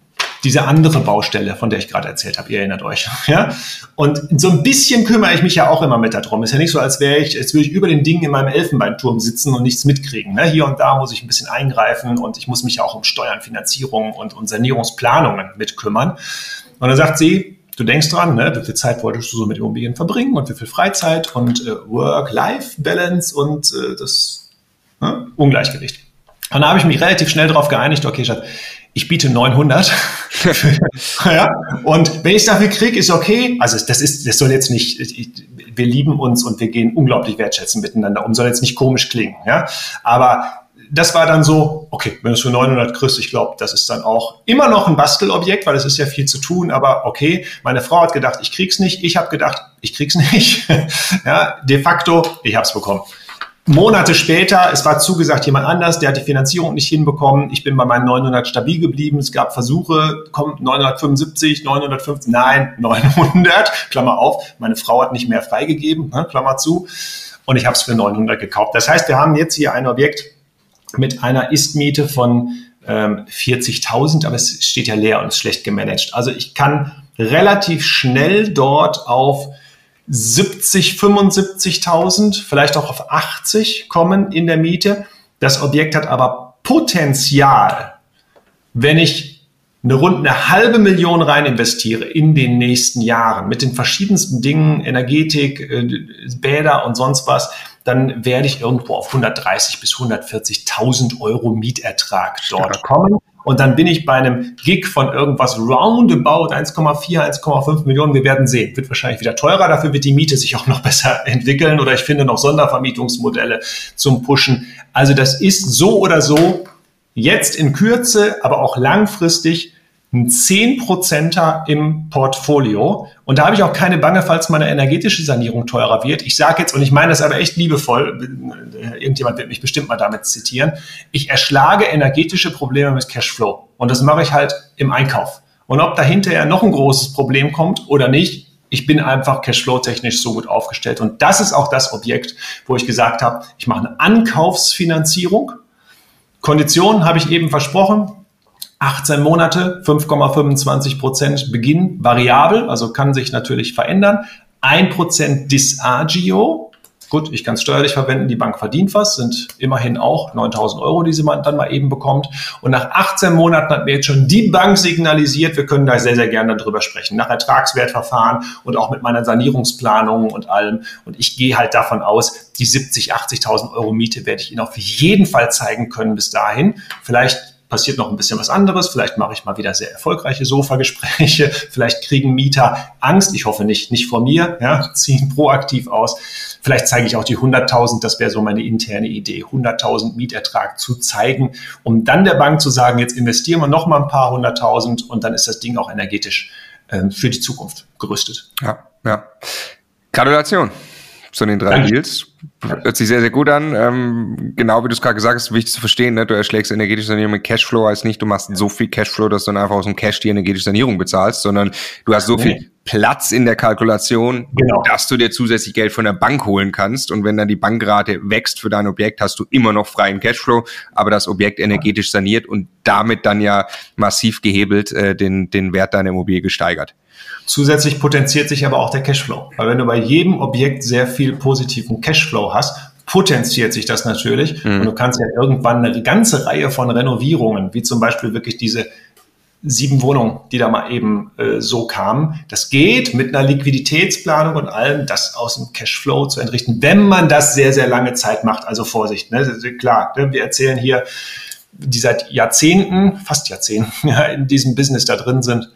diese andere Baustelle, von der ich gerade erzählt habe, ihr erinnert euch. Ja? Und so ein bisschen kümmere ich mich ja auch immer mit darum. Ist ja nicht so, als wäre ich, als würde ich über den Dingen in meinem Elfenbeinturm sitzen und nichts mitkriegen. Ne? Hier und da muss ich ein bisschen eingreifen und ich muss mich ja auch um Steuern, Finanzierung und, und Sanierungsplanungen mitkümmern. Und dann sagt sie, du denkst dran, ne, wie viel Zeit wolltest du so mit Immobilien verbringen und wie viel Freizeit und äh, Work-Life-Balance und äh, das ne, Ungleichgewicht. Und da habe ich mich relativ schnell darauf geeinigt, okay, Schatz, ich biete 900. ja, und wenn ich dafür kriege, ist okay. Also das ist, das soll jetzt nicht, wir lieben uns und wir gehen unglaublich wertschätzend miteinander um, soll jetzt nicht komisch klingen. Ja, aber das war dann so, okay, wenn du es für 900 kriegst, ich glaube, das ist dann auch immer noch ein Bastelobjekt, weil es ist ja viel zu tun, aber okay, meine Frau hat gedacht, ich krieg's nicht, ich habe gedacht, ich krieg's nicht. ja, de facto, ich habe es bekommen. Monate später, es war zugesagt jemand anders, der hat die Finanzierung nicht hinbekommen. Ich bin bei meinen 900 stabil geblieben. Es gab Versuche, kommt 975, 950, nein, 900, Klammer auf. Meine Frau hat nicht mehr freigegeben, ne, Klammer zu. Und ich habe es für 900 gekauft. Das heißt, wir haben jetzt hier ein Objekt mit einer Istmiete von ähm, 40.000, aber es steht ja leer und ist schlecht gemanagt. Also ich kann relativ schnell dort auf 70, 75.000, vielleicht auch auf 80 kommen in der Miete. Das Objekt hat aber Potenzial, wenn ich eine rund eine halbe Million rein investiere in den nächsten Jahren mit den verschiedensten Dingen, Energetik, äh, Bäder und sonst was, dann werde ich irgendwo auf 130 bis 140.000 Euro Mietertrag dort kommen. Und dann bin ich bei einem Gig von irgendwas roundabout 1,4, 1,5 Millionen. Wir werden sehen. Wird wahrscheinlich wieder teurer. Dafür wird die Miete sich auch noch besser entwickeln. Oder ich finde noch Sondervermietungsmodelle zum Pushen. Also das ist so oder so jetzt in Kürze, aber auch langfristig ein 10%er im Portfolio. Und da habe ich auch keine Bange, falls meine energetische Sanierung teurer wird. Ich sage jetzt, und ich meine das aber echt liebevoll, irgendjemand wird mich bestimmt mal damit zitieren, ich erschlage energetische Probleme mit Cashflow. Und das mache ich halt im Einkauf. Und ob dahinter ja noch ein großes Problem kommt oder nicht, Ich bin einfach cashflow-technisch so gut aufgestellt. Und das ist auch das Objekt, wo ich gesagt habe, ich mache eine Ankaufsfinanzierung. Konditionen habe ich eben versprochen. 18 Monate, 5,25 Prozent Beginn, variabel, also kann sich natürlich verändern. 1 Prozent Disagio, gut, ich kann es steuerlich verwenden, die Bank verdient was, sind immerhin auch 9000 Euro, die sie dann mal eben bekommt. Und nach 18 Monaten hat mir jetzt schon die Bank signalisiert, wir können da sehr, sehr gerne darüber sprechen, nach Ertragswertverfahren und auch mit meiner Sanierungsplanung und allem. Und ich gehe halt davon aus, die 70, 80.000 Euro Miete werde ich Ihnen auf jeden Fall zeigen können bis dahin. Vielleicht passiert noch ein bisschen was anderes. Vielleicht mache ich mal wieder sehr erfolgreiche Sofagespräche. Vielleicht kriegen Mieter Angst. Ich hoffe nicht, nicht vor mir, ja, ziehen proaktiv aus. Vielleicht zeige ich auch die 100.000. Das wäre so meine interne Idee. 100.000 Mietertrag zu zeigen, um dann der Bank zu sagen, jetzt investieren wir noch mal ein paar hunderttausend und dann ist das Ding auch energetisch äh, für die Zukunft gerüstet. Ja, ja. Gratulation zu den drei Danke. Deals. Hört sich sehr, sehr gut an. Ähm, genau wie du es gerade gesagt hast, wichtig zu verstehen, ne? du erschlägst energetische Sanierung mit Cashflow, heißt nicht, du machst so viel Cashflow, dass du dann einfach aus dem Cash die energetische Sanierung bezahlst, sondern du hast so nee. viel Platz in der Kalkulation, genau. dass du dir zusätzlich Geld von der Bank holen kannst. Und wenn dann die Bankrate wächst für dein Objekt, hast du immer noch freien Cashflow, aber das Objekt energetisch saniert und damit dann ja massiv gehebelt äh, den, den Wert deiner Immobilie gesteigert. Zusätzlich potenziert sich aber auch der Cashflow. Weil wenn du bei jedem Objekt sehr viel positiven Cashflow hast, potenziert sich das natürlich. Mhm. Und du kannst ja irgendwann eine ganze Reihe von Renovierungen, wie zum Beispiel wirklich diese sieben Wohnungen, die da mal eben äh, so kamen. Das geht mit einer Liquiditätsplanung und allem, das aus dem Cashflow zu entrichten, wenn man das sehr, sehr lange Zeit macht. Also Vorsicht, ne? klar, ne? wir erzählen hier, die seit Jahrzehnten, fast Jahrzehnten, ja, in diesem Business da drin sind,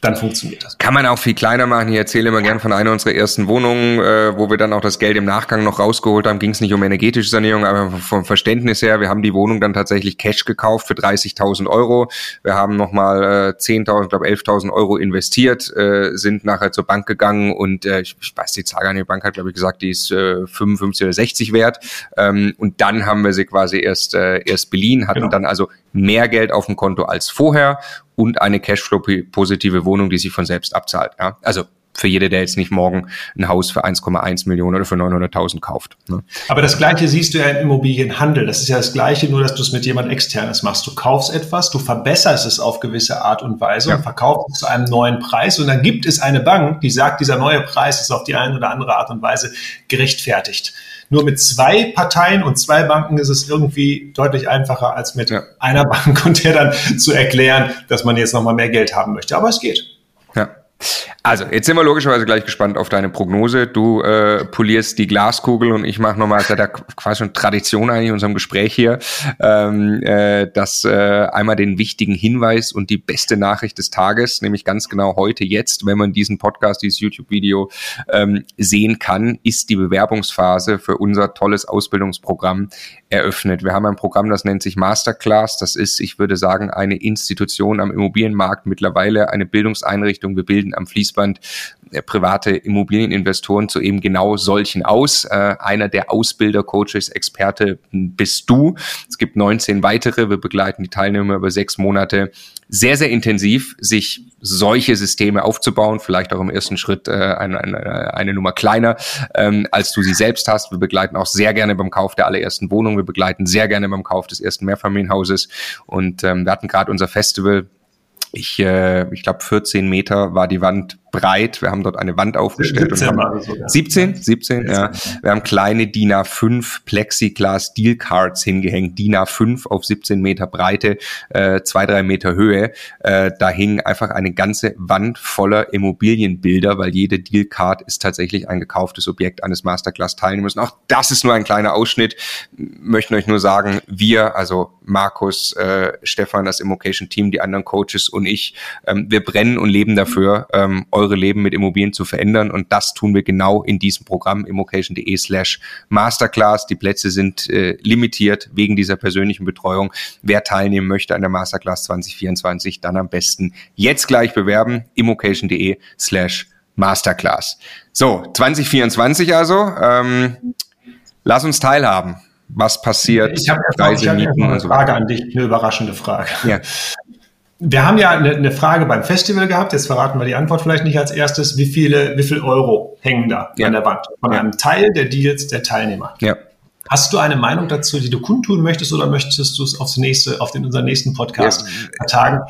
dann funktioniert das. Kann man auch viel kleiner machen. Ich erzähle immer gern von einer unserer ersten Wohnungen, äh, wo wir dann auch das Geld im Nachgang noch rausgeholt haben. Ging es nicht um energetische Sanierung, aber vom Verständnis her, wir haben die Wohnung dann tatsächlich Cash gekauft für 30.000 Euro. Wir haben nochmal äh, 10.000, ich glaube 11.000 Euro investiert, äh, sind nachher zur Bank gegangen und äh, ich, ich weiß die Zahl an die Bank hat, glaube ich, gesagt, die ist äh, 55 oder 60 wert. Ähm, und dann haben wir sie quasi erst, äh, erst beliehen, hatten genau. dann also mehr Geld auf dem Konto als vorher und eine Cashflow-positive Wohnung, die sich von selbst abzahlt. Ja? Also für jede, der jetzt nicht morgen ein Haus für 1,1 Millionen oder für 900.000 kauft. Ne? Aber das Gleiche siehst du ja im Immobilienhandel. Das ist ja das Gleiche, nur dass du es mit jemand externes machst. Du kaufst etwas, du verbesserst es auf gewisse Art und Weise ja. und verkaufst es zu einem neuen Preis. Und dann gibt es eine Bank, die sagt, dieser neue Preis ist auf die eine oder andere Art und Weise gerechtfertigt. Nur mit zwei Parteien und zwei Banken ist es irgendwie deutlich einfacher als mit ja. einer Bank und der dann zu erklären, dass man jetzt nochmal mehr Geld haben möchte. Aber es geht. Ja. Also, jetzt sind wir logischerweise gleich gespannt auf deine Prognose. Du äh, polierst die Glaskugel und ich mache nochmal, seit der quasi schon Tradition eigentlich in unserem Gespräch hier, ähm, äh, dass äh, einmal den wichtigen Hinweis und die beste Nachricht des Tages, nämlich ganz genau heute, jetzt, wenn man diesen Podcast, dieses YouTube-Video ähm, sehen kann, ist die Bewerbungsphase für unser tolles Ausbildungsprogramm eröffnet. Wir haben ein Programm, das nennt sich Masterclass. Das ist, ich würde sagen, eine Institution am Immobilienmarkt, mittlerweile eine Bildungseinrichtung. Wir bilden am Fließband äh, private Immobilieninvestoren zu eben genau solchen aus. Äh, einer der Ausbilder, Coaches, Experte bist du. Es gibt 19 weitere. Wir begleiten die Teilnehmer über sechs Monate sehr, sehr intensiv, sich solche Systeme aufzubauen, vielleicht auch im ersten Schritt äh, eine, eine, eine Nummer kleiner, ähm, als du sie selbst hast. Wir begleiten auch sehr gerne beim Kauf der allerersten Wohnung. Wir begleiten sehr gerne beim Kauf des ersten Mehrfamilienhauses. Und ähm, wir hatten gerade unser Festival ich, äh, ich glaube, 14 Meter war die Wand breit. Wir haben dort eine Wand aufgestellt. 17, und haben, so, ja. 17, 17, ja. Wir haben kleine DIN A5 Plexiglas Deal Cards hingehängt, DIN A5 auf 17 Meter Breite, äh, zwei, drei Meter Höhe. Äh, da hing einfach eine ganze Wand voller Immobilienbilder, weil jede Deal Card ist tatsächlich ein gekauftes Objekt eines Masterclass-Teilnehmers. Auch das ist nur ein kleiner Ausschnitt. Möchten euch nur sagen, wir, also Markus, äh, Stefan, das Immocation Team, die anderen Coaches und ich, ähm, wir brennen und leben dafür, ähm, eure Leben mit Immobilien zu verändern. Und das tun wir genau in diesem Programm immocation.de slash Masterclass. Die Plätze sind äh, limitiert wegen dieser persönlichen Betreuung. Wer teilnehmen möchte an der Masterclass 2024, dann am besten jetzt gleich bewerben. immocation.de slash Masterclass. So, 2024 also. Ähm, lass uns teilhaben. Was passiert? Ich habe eine Frage an dich, eine überraschende Frage. Ja. Wir haben ja eine, eine, Frage beim Festival gehabt, jetzt verraten wir die Antwort vielleicht nicht als erstes. Wie viele, wie viel Euro hängen da ja. an der Wand von ja. einem Teil der Deals der Teilnehmer? Ja. Hast du eine Meinung dazu, die du kundtun möchtest oder möchtest du es aufs nächste, auf den, unseren nächsten Podcast ja. tagen?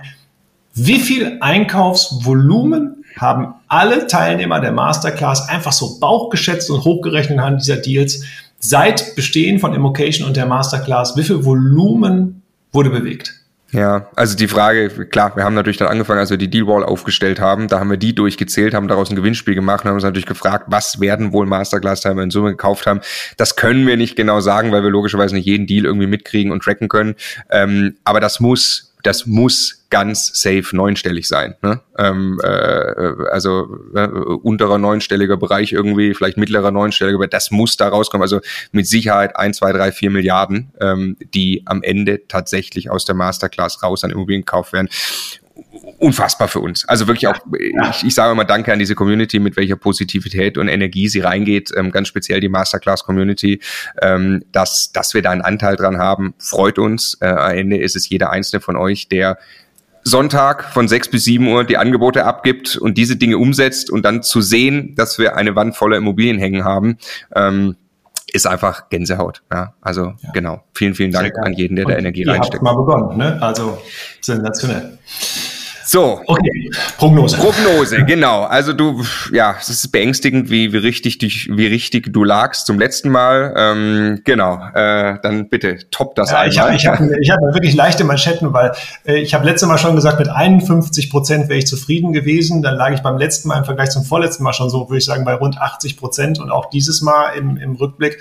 Wie viel Einkaufsvolumen haben alle Teilnehmer der Masterclass einfach so bauchgeschätzt und hochgerechnet an dieser Deals seit Bestehen von Immocation und der Masterclass? Wie viel Volumen wurde bewegt? Ja, also die Frage, klar, wir haben natürlich dann angefangen, als wir die Deal-Wall aufgestellt haben, da haben wir die durchgezählt, haben daraus ein Gewinnspiel gemacht und haben uns natürlich gefragt, was werden wohl Masterclass-Timer in Summe gekauft haben. Das können wir nicht genau sagen, weil wir logischerweise nicht jeden Deal irgendwie mitkriegen und tracken können. Ähm, aber das muss das muss ganz safe neunstellig sein. Ne? Ähm, äh, also äh, unterer neunstelliger Bereich irgendwie, vielleicht mittlerer neunstelliger, aber das muss da rauskommen. Also mit Sicherheit ein, zwei, drei, vier Milliarden, ähm, die am Ende tatsächlich aus der Masterclass raus an Immobilien gekauft werden unfassbar für uns. Also wirklich auch, ich, ich sage immer Danke an diese Community, mit welcher Positivität und Energie sie reingeht, ähm, ganz speziell die Masterclass-Community, ähm, dass, dass wir da einen Anteil dran haben, freut uns. Äh, am Ende ist es jeder einzelne von euch, der Sonntag von sechs bis sieben Uhr die Angebote abgibt und diese Dinge umsetzt und dann zu sehen, dass wir eine Wand voller Immobilien hängen haben. Ähm, ist einfach Gänsehaut. Ja, also ja. genau. Vielen, vielen Dank an jeden, der da Energie reinsteckt. Ihr habt mal begonnen, ne? Also sensationell. So. Okay. Prognose. Prognose, genau. Also du, ja, es ist beängstigend, wie, wie richtig dich, wie richtig du lagst zum letzten Mal. Ähm, genau. Äh, dann bitte top das ja, einmal. Ich habe ich hab, ich hab wirklich leichte Manschetten, weil äh, ich habe letztes Mal schon gesagt, mit 51 Prozent wäre ich zufrieden gewesen. Dann lag ich beim letzten Mal im Vergleich zum vorletzten Mal schon so, würde ich sagen, bei rund 80 Prozent und auch dieses Mal im, im Rückblick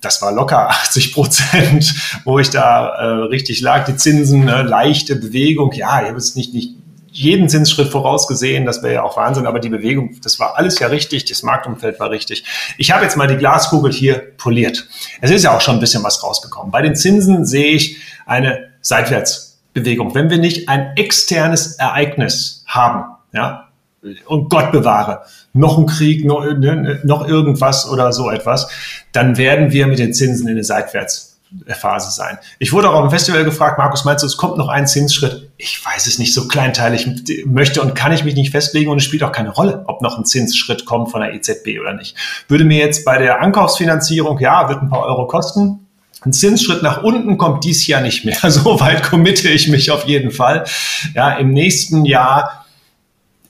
das war locker 80 Prozent, wo ich da äh, richtig lag. Die Zinsen, äh, leichte Bewegung, ja, ich habe es nicht, nicht jeden Zinsschritt vorausgesehen, das wäre ja auch Wahnsinn, aber die Bewegung, das war alles ja richtig, das Marktumfeld war richtig. Ich habe jetzt mal die Glaskugel hier poliert. Es ist ja auch schon ein bisschen was rausgekommen. Bei den Zinsen sehe ich eine Seitwärtsbewegung. Wenn wir nicht ein externes Ereignis haben, ja, und Gott bewahre, noch ein Krieg, noch, ne, noch irgendwas oder so etwas, dann werden wir mit den Zinsen in eine Seitwärts Phase sein. Ich wurde auch auf dem Festival gefragt, Markus, meinst du, es kommt noch ein Zinsschritt? Ich weiß es nicht, so kleinteilig möchte und kann ich mich nicht festlegen und es spielt auch keine Rolle, ob noch ein Zinsschritt kommt von der EZB oder nicht. Würde mir jetzt bei der Ankaufsfinanzierung, ja, wird ein paar Euro kosten, ein Zinsschritt nach unten kommt dies Jahr nicht mehr. So weit committe ich mich auf jeden Fall. Ja, im nächsten Jahr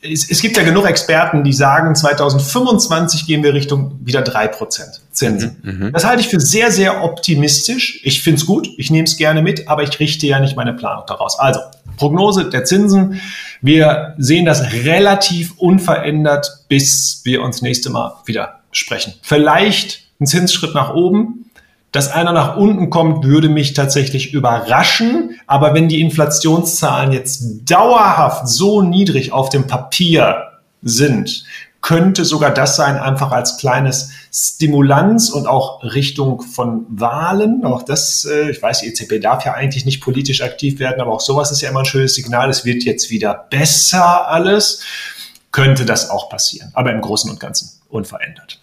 es, es, gibt ja genug Experten, die sagen, 2025 gehen wir Richtung wieder drei Prozent Zinsen. Mhm, mhm, das halte ich für sehr, sehr optimistisch. Ich finde es gut, ich nehme es gerne mit, aber ich richte ja nicht meine Planung daraus. Also, Prognose der Zinsen. Wir sehen das relativ unverändert, bis wir uns nächste Mal wieder sprechen. Vielleicht ein Zinsschritt nach oben, dass einer nach unten kommt, würde mich tatsächlich überraschen. Aber wenn die Inflationszahlen jetzt dauerhaft so niedrig auf dem Papier sind, könnte sogar das sein, einfach als kleines Stimulanz und auch Richtung von Wahlen. Auch das, äh, ich weiß, die EZB darf ja eigentlich nicht politisch aktiv werden, aber auch sowas ist ja immer ein schönes Signal. Es wird jetzt wieder besser alles. Könnte das auch passieren, aber im Großen und Ganzen unverändert.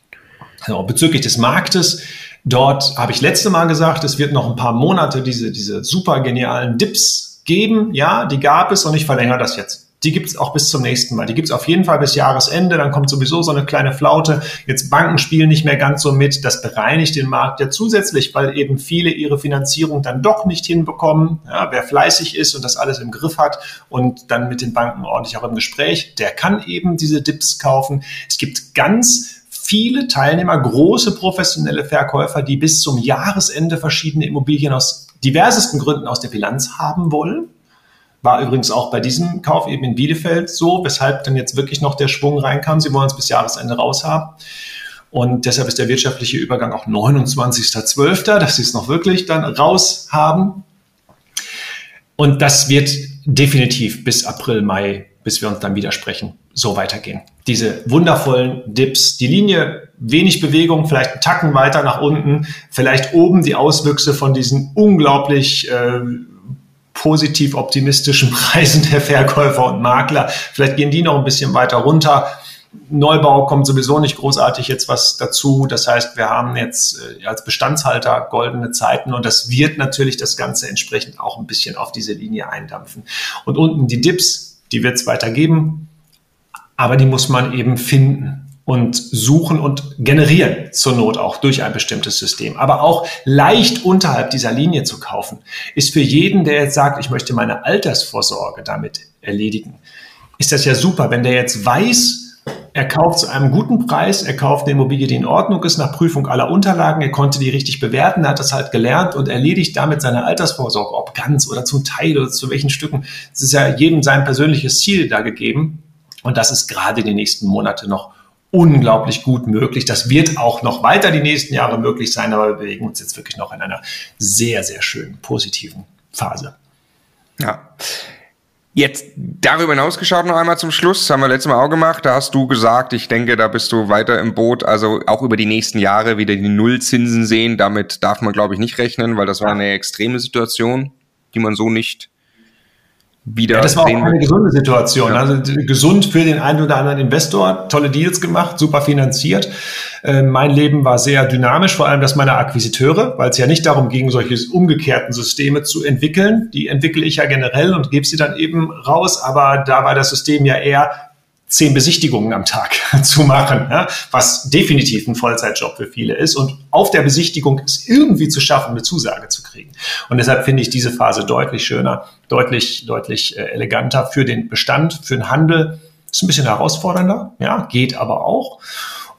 Also bezüglich des Marktes, Dort habe ich letzte Mal gesagt, es wird noch ein paar Monate diese, diese super genialen Dips geben. Ja, die gab es und ich verlängere das jetzt. Die gibt es auch bis zum nächsten Mal. Die gibt es auf jeden Fall bis Jahresende. Dann kommt sowieso so eine kleine Flaute. Jetzt Banken spielen nicht mehr ganz so mit. Das bereinigt den Markt ja zusätzlich, weil eben viele ihre Finanzierung dann doch nicht hinbekommen. Ja, wer fleißig ist und das alles im Griff hat und dann mit den Banken ordentlich auch im Gespräch, der kann eben diese Dips kaufen. Es gibt ganz viele Teilnehmer, große professionelle Verkäufer, die bis zum Jahresende verschiedene Immobilien aus diversesten Gründen aus der Bilanz haben wollen. War übrigens auch bei diesem Kauf eben in Bielefeld so, weshalb dann jetzt wirklich noch der Schwung reinkam. Sie wollen es bis Jahresende raushaben. Und deshalb ist der wirtschaftliche Übergang auch 29.12., dass sie es noch wirklich dann raus haben. Und das wird definitiv bis April, Mai, bis wir uns dann widersprechen, so weitergehen. Diese wundervollen Dips, die Linie, wenig Bewegung, vielleicht einen Tacken weiter nach unten, vielleicht oben die Auswüchse von diesen unglaublich äh, positiv optimistischen Preisen der Verkäufer und Makler. Vielleicht gehen die noch ein bisschen weiter runter. Neubau kommt sowieso nicht großartig jetzt was dazu. Das heißt, wir haben jetzt äh, als Bestandshalter goldene Zeiten und das wird natürlich das Ganze entsprechend auch ein bisschen auf diese Linie eindampfen. Und unten die Dips, die wird es weiter geben, aber die muss man eben finden und suchen und generieren zur Not auch durch ein bestimmtes System. Aber auch leicht unterhalb dieser Linie zu kaufen, ist für jeden, der jetzt sagt, ich möchte meine Altersvorsorge damit erledigen, ist das ja super, wenn der jetzt weiß, er kauft zu einem guten Preis, er kauft eine Immobilie, die in Ordnung ist, nach Prüfung aller Unterlagen, er konnte die richtig bewerten, er hat das halt gelernt und erledigt damit seine Altersvorsorge, ob ganz oder zum Teil oder zu welchen Stücken. Es ist ja jedem sein persönliches Ziel da gegeben und das ist gerade die nächsten Monate noch unglaublich gut möglich. Das wird auch noch weiter die nächsten Jahre möglich sein, aber wir bewegen uns jetzt wirklich noch in einer sehr, sehr schönen, positiven Phase. Ja. Jetzt darüber hinaus geschaut noch einmal zum Schluss, das haben wir letztes Mal auch gemacht, da hast du gesagt, ich denke, da bist du weiter im Boot, also auch über die nächsten Jahre wieder die Nullzinsen sehen, damit darf man glaube ich nicht rechnen, weil das war eine extreme Situation, die man so nicht wieder. Ja, das war auch eine gesunde Situation. Ja. Also gesund für den einen oder anderen Investor, tolle Deals gemacht, super finanziert. Äh, mein Leben war sehr dynamisch, vor allem das meiner Akquisiteure, weil es ja nicht darum ging, solche umgekehrten Systeme zu entwickeln. Die entwickle ich ja generell und gebe sie dann eben raus, aber da war das System ja eher zehn Besichtigungen am Tag zu machen, ja, was definitiv ein Vollzeitjob für viele ist. Und auf der Besichtigung ist irgendwie zu schaffen, eine Zusage zu kriegen. Und deshalb finde ich diese Phase deutlich schöner, deutlich, deutlich äh, eleganter für den Bestand, für den Handel. Ist ein bisschen herausfordernder, ja, geht aber auch.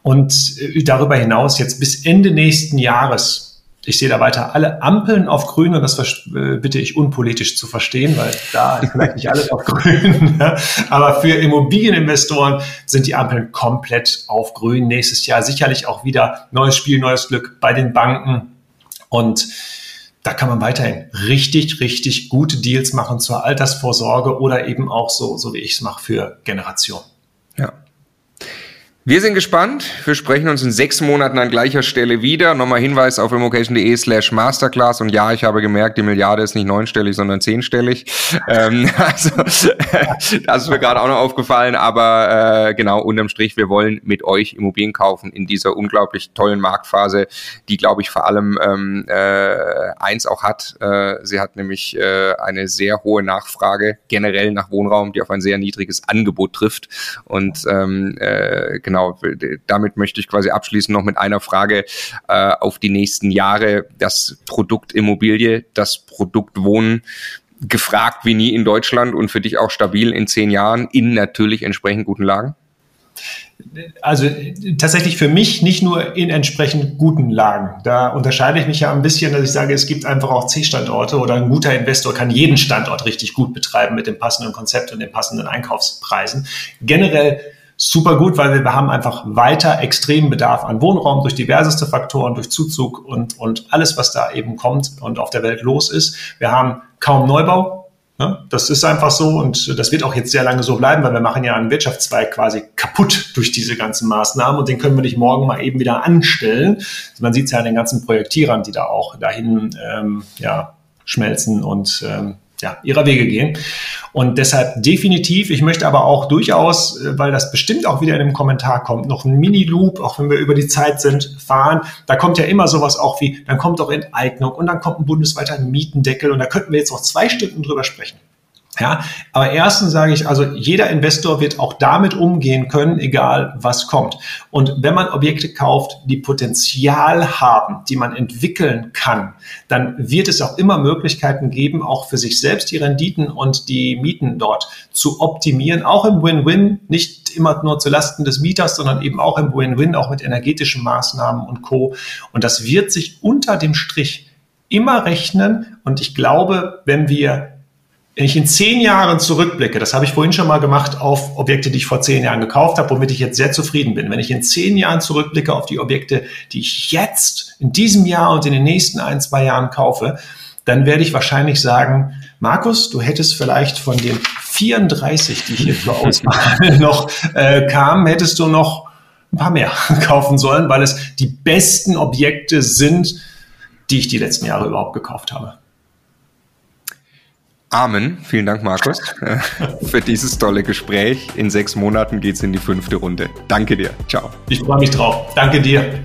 Und äh, darüber hinaus jetzt bis Ende nächsten Jahres ich sehe da weiter alle Ampeln auf grün und das äh, bitte ich unpolitisch zu verstehen, weil da ist vielleicht nicht alles auf grün. Ne? Aber für Immobilieninvestoren sind die Ampeln komplett auf grün. Nächstes Jahr sicherlich auch wieder neues Spiel, neues Glück bei den Banken. Und da kann man weiterhin richtig, richtig gute Deals machen zur Altersvorsorge oder eben auch so, so wie ich es mache, für Generationen. Wir sind gespannt. Wir sprechen uns in sechs Monaten an gleicher Stelle wieder. Nochmal Hinweis auf immocation.de slash masterclass. Und ja, ich habe gemerkt, die Milliarde ist nicht neunstellig, sondern zehnstellig. ähm, also, das ist mir gerade auch noch aufgefallen. Aber äh, genau, unterm Strich, wir wollen mit euch Immobilien kaufen in dieser unglaublich tollen Marktphase, die, glaube ich, vor allem ähm, äh, eins auch hat. Äh, sie hat nämlich äh, eine sehr hohe Nachfrage generell nach Wohnraum, die auf ein sehr niedriges Angebot trifft. Und ähm, äh, genau, genau, damit möchte ich quasi abschließen noch mit einer Frage äh, auf die nächsten Jahre. Das Produkt Immobilie, das Produkt Wohnen, gefragt wie nie in Deutschland und für dich auch stabil in zehn Jahren in natürlich entsprechend guten Lagen? Also tatsächlich für mich nicht nur in entsprechend guten Lagen. Da unterscheide ich mich ja ein bisschen, dass ich sage, es gibt einfach auch C-Standorte oder ein guter Investor kann jeden Standort richtig gut betreiben mit dem passenden Konzept und den passenden Einkaufspreisen. Generell super gut, weil wir haben einfach weiter extremen Bedarf an Wohnraum durch diverseste Faktoren, durch Zuzug und, und alles, was da eben kommt und auf der Welt los ist. Wir haben kaum Neubau. Ja, das ist einfach so und das wird auch jetzt sehr lange so bleiben, weil wir machen ja einen Wirtschaftszweig quasi kaputt durch diese ganzen Maßnahmen und den können wir nicht morgen mal eben wieder anstellen. Man sieht es ja an den ganzen Projektierern, die da auch dahin ähm, ja, schmelzen und ähm, ja, ihrer Wege gehen. Und deshalb definitiv, ich möchte aber auch durchaus, äh, weil das bestimmt auch wieder in einem Kommentar kommt, noch ein Mini-Loop, auch wenn wir über die Zeit sind, fahren. Da kommt ja immer sowas auch wie, dann kommt auch Enteignung und dann kommt ein bundesweiter Mietendeckel und da könnten wir jetzt noch zwei Stunden drüber sprechen. Ja, aber erstens sage ich, also jeder Investor wird auch damit umgehen können, egal was kommt. Und wenn man Objekte kauft, die Potenzial haben, die man entwickeln kann, dann wird es auch immer Möglichkeiten geben, auch für sich selbst die Renditen und die Mieten dort zu optimieren, auch im Win-Win, nicht immer nur zu Lasten des Mieters, sondern eben auch im Win-Win, auch mit energetischen Maßnahmen und Co. Und das wird sich unter dem Strich immer rechnen. Und ich glaube, wenn wir wenn ich in zehn Jahren zurückblicke, das habe ich vorhin schon mal gemacht auf Objekte, die ich vor zehn Jahren gekauft habe, womit ich jetzt sehr zufrieden bin. Wenn ich in zehn Jahren zurückblicke auf die Objekte, die ich jetzt in diesem Jahr und in den nächsten ein, zwei Jahren kaufe, dann werde ich wahrscheinlich sagen, Markus, du hättest vielleicht von den 34, die hier zur Auswahl noch äh, kamen, hättest du noch ein paar mehr kaufen sollen, weil es die besten Objekte sind, die ich die letzten Jahre überhaupt gekauft habe. Amen. Vielen Dank, Markus, für dieses tolle Gespräch. In sechs Monaten geht's in die fünfte Runde. Danke dir. Ciao. Ich freue mich drauf. Danke dir.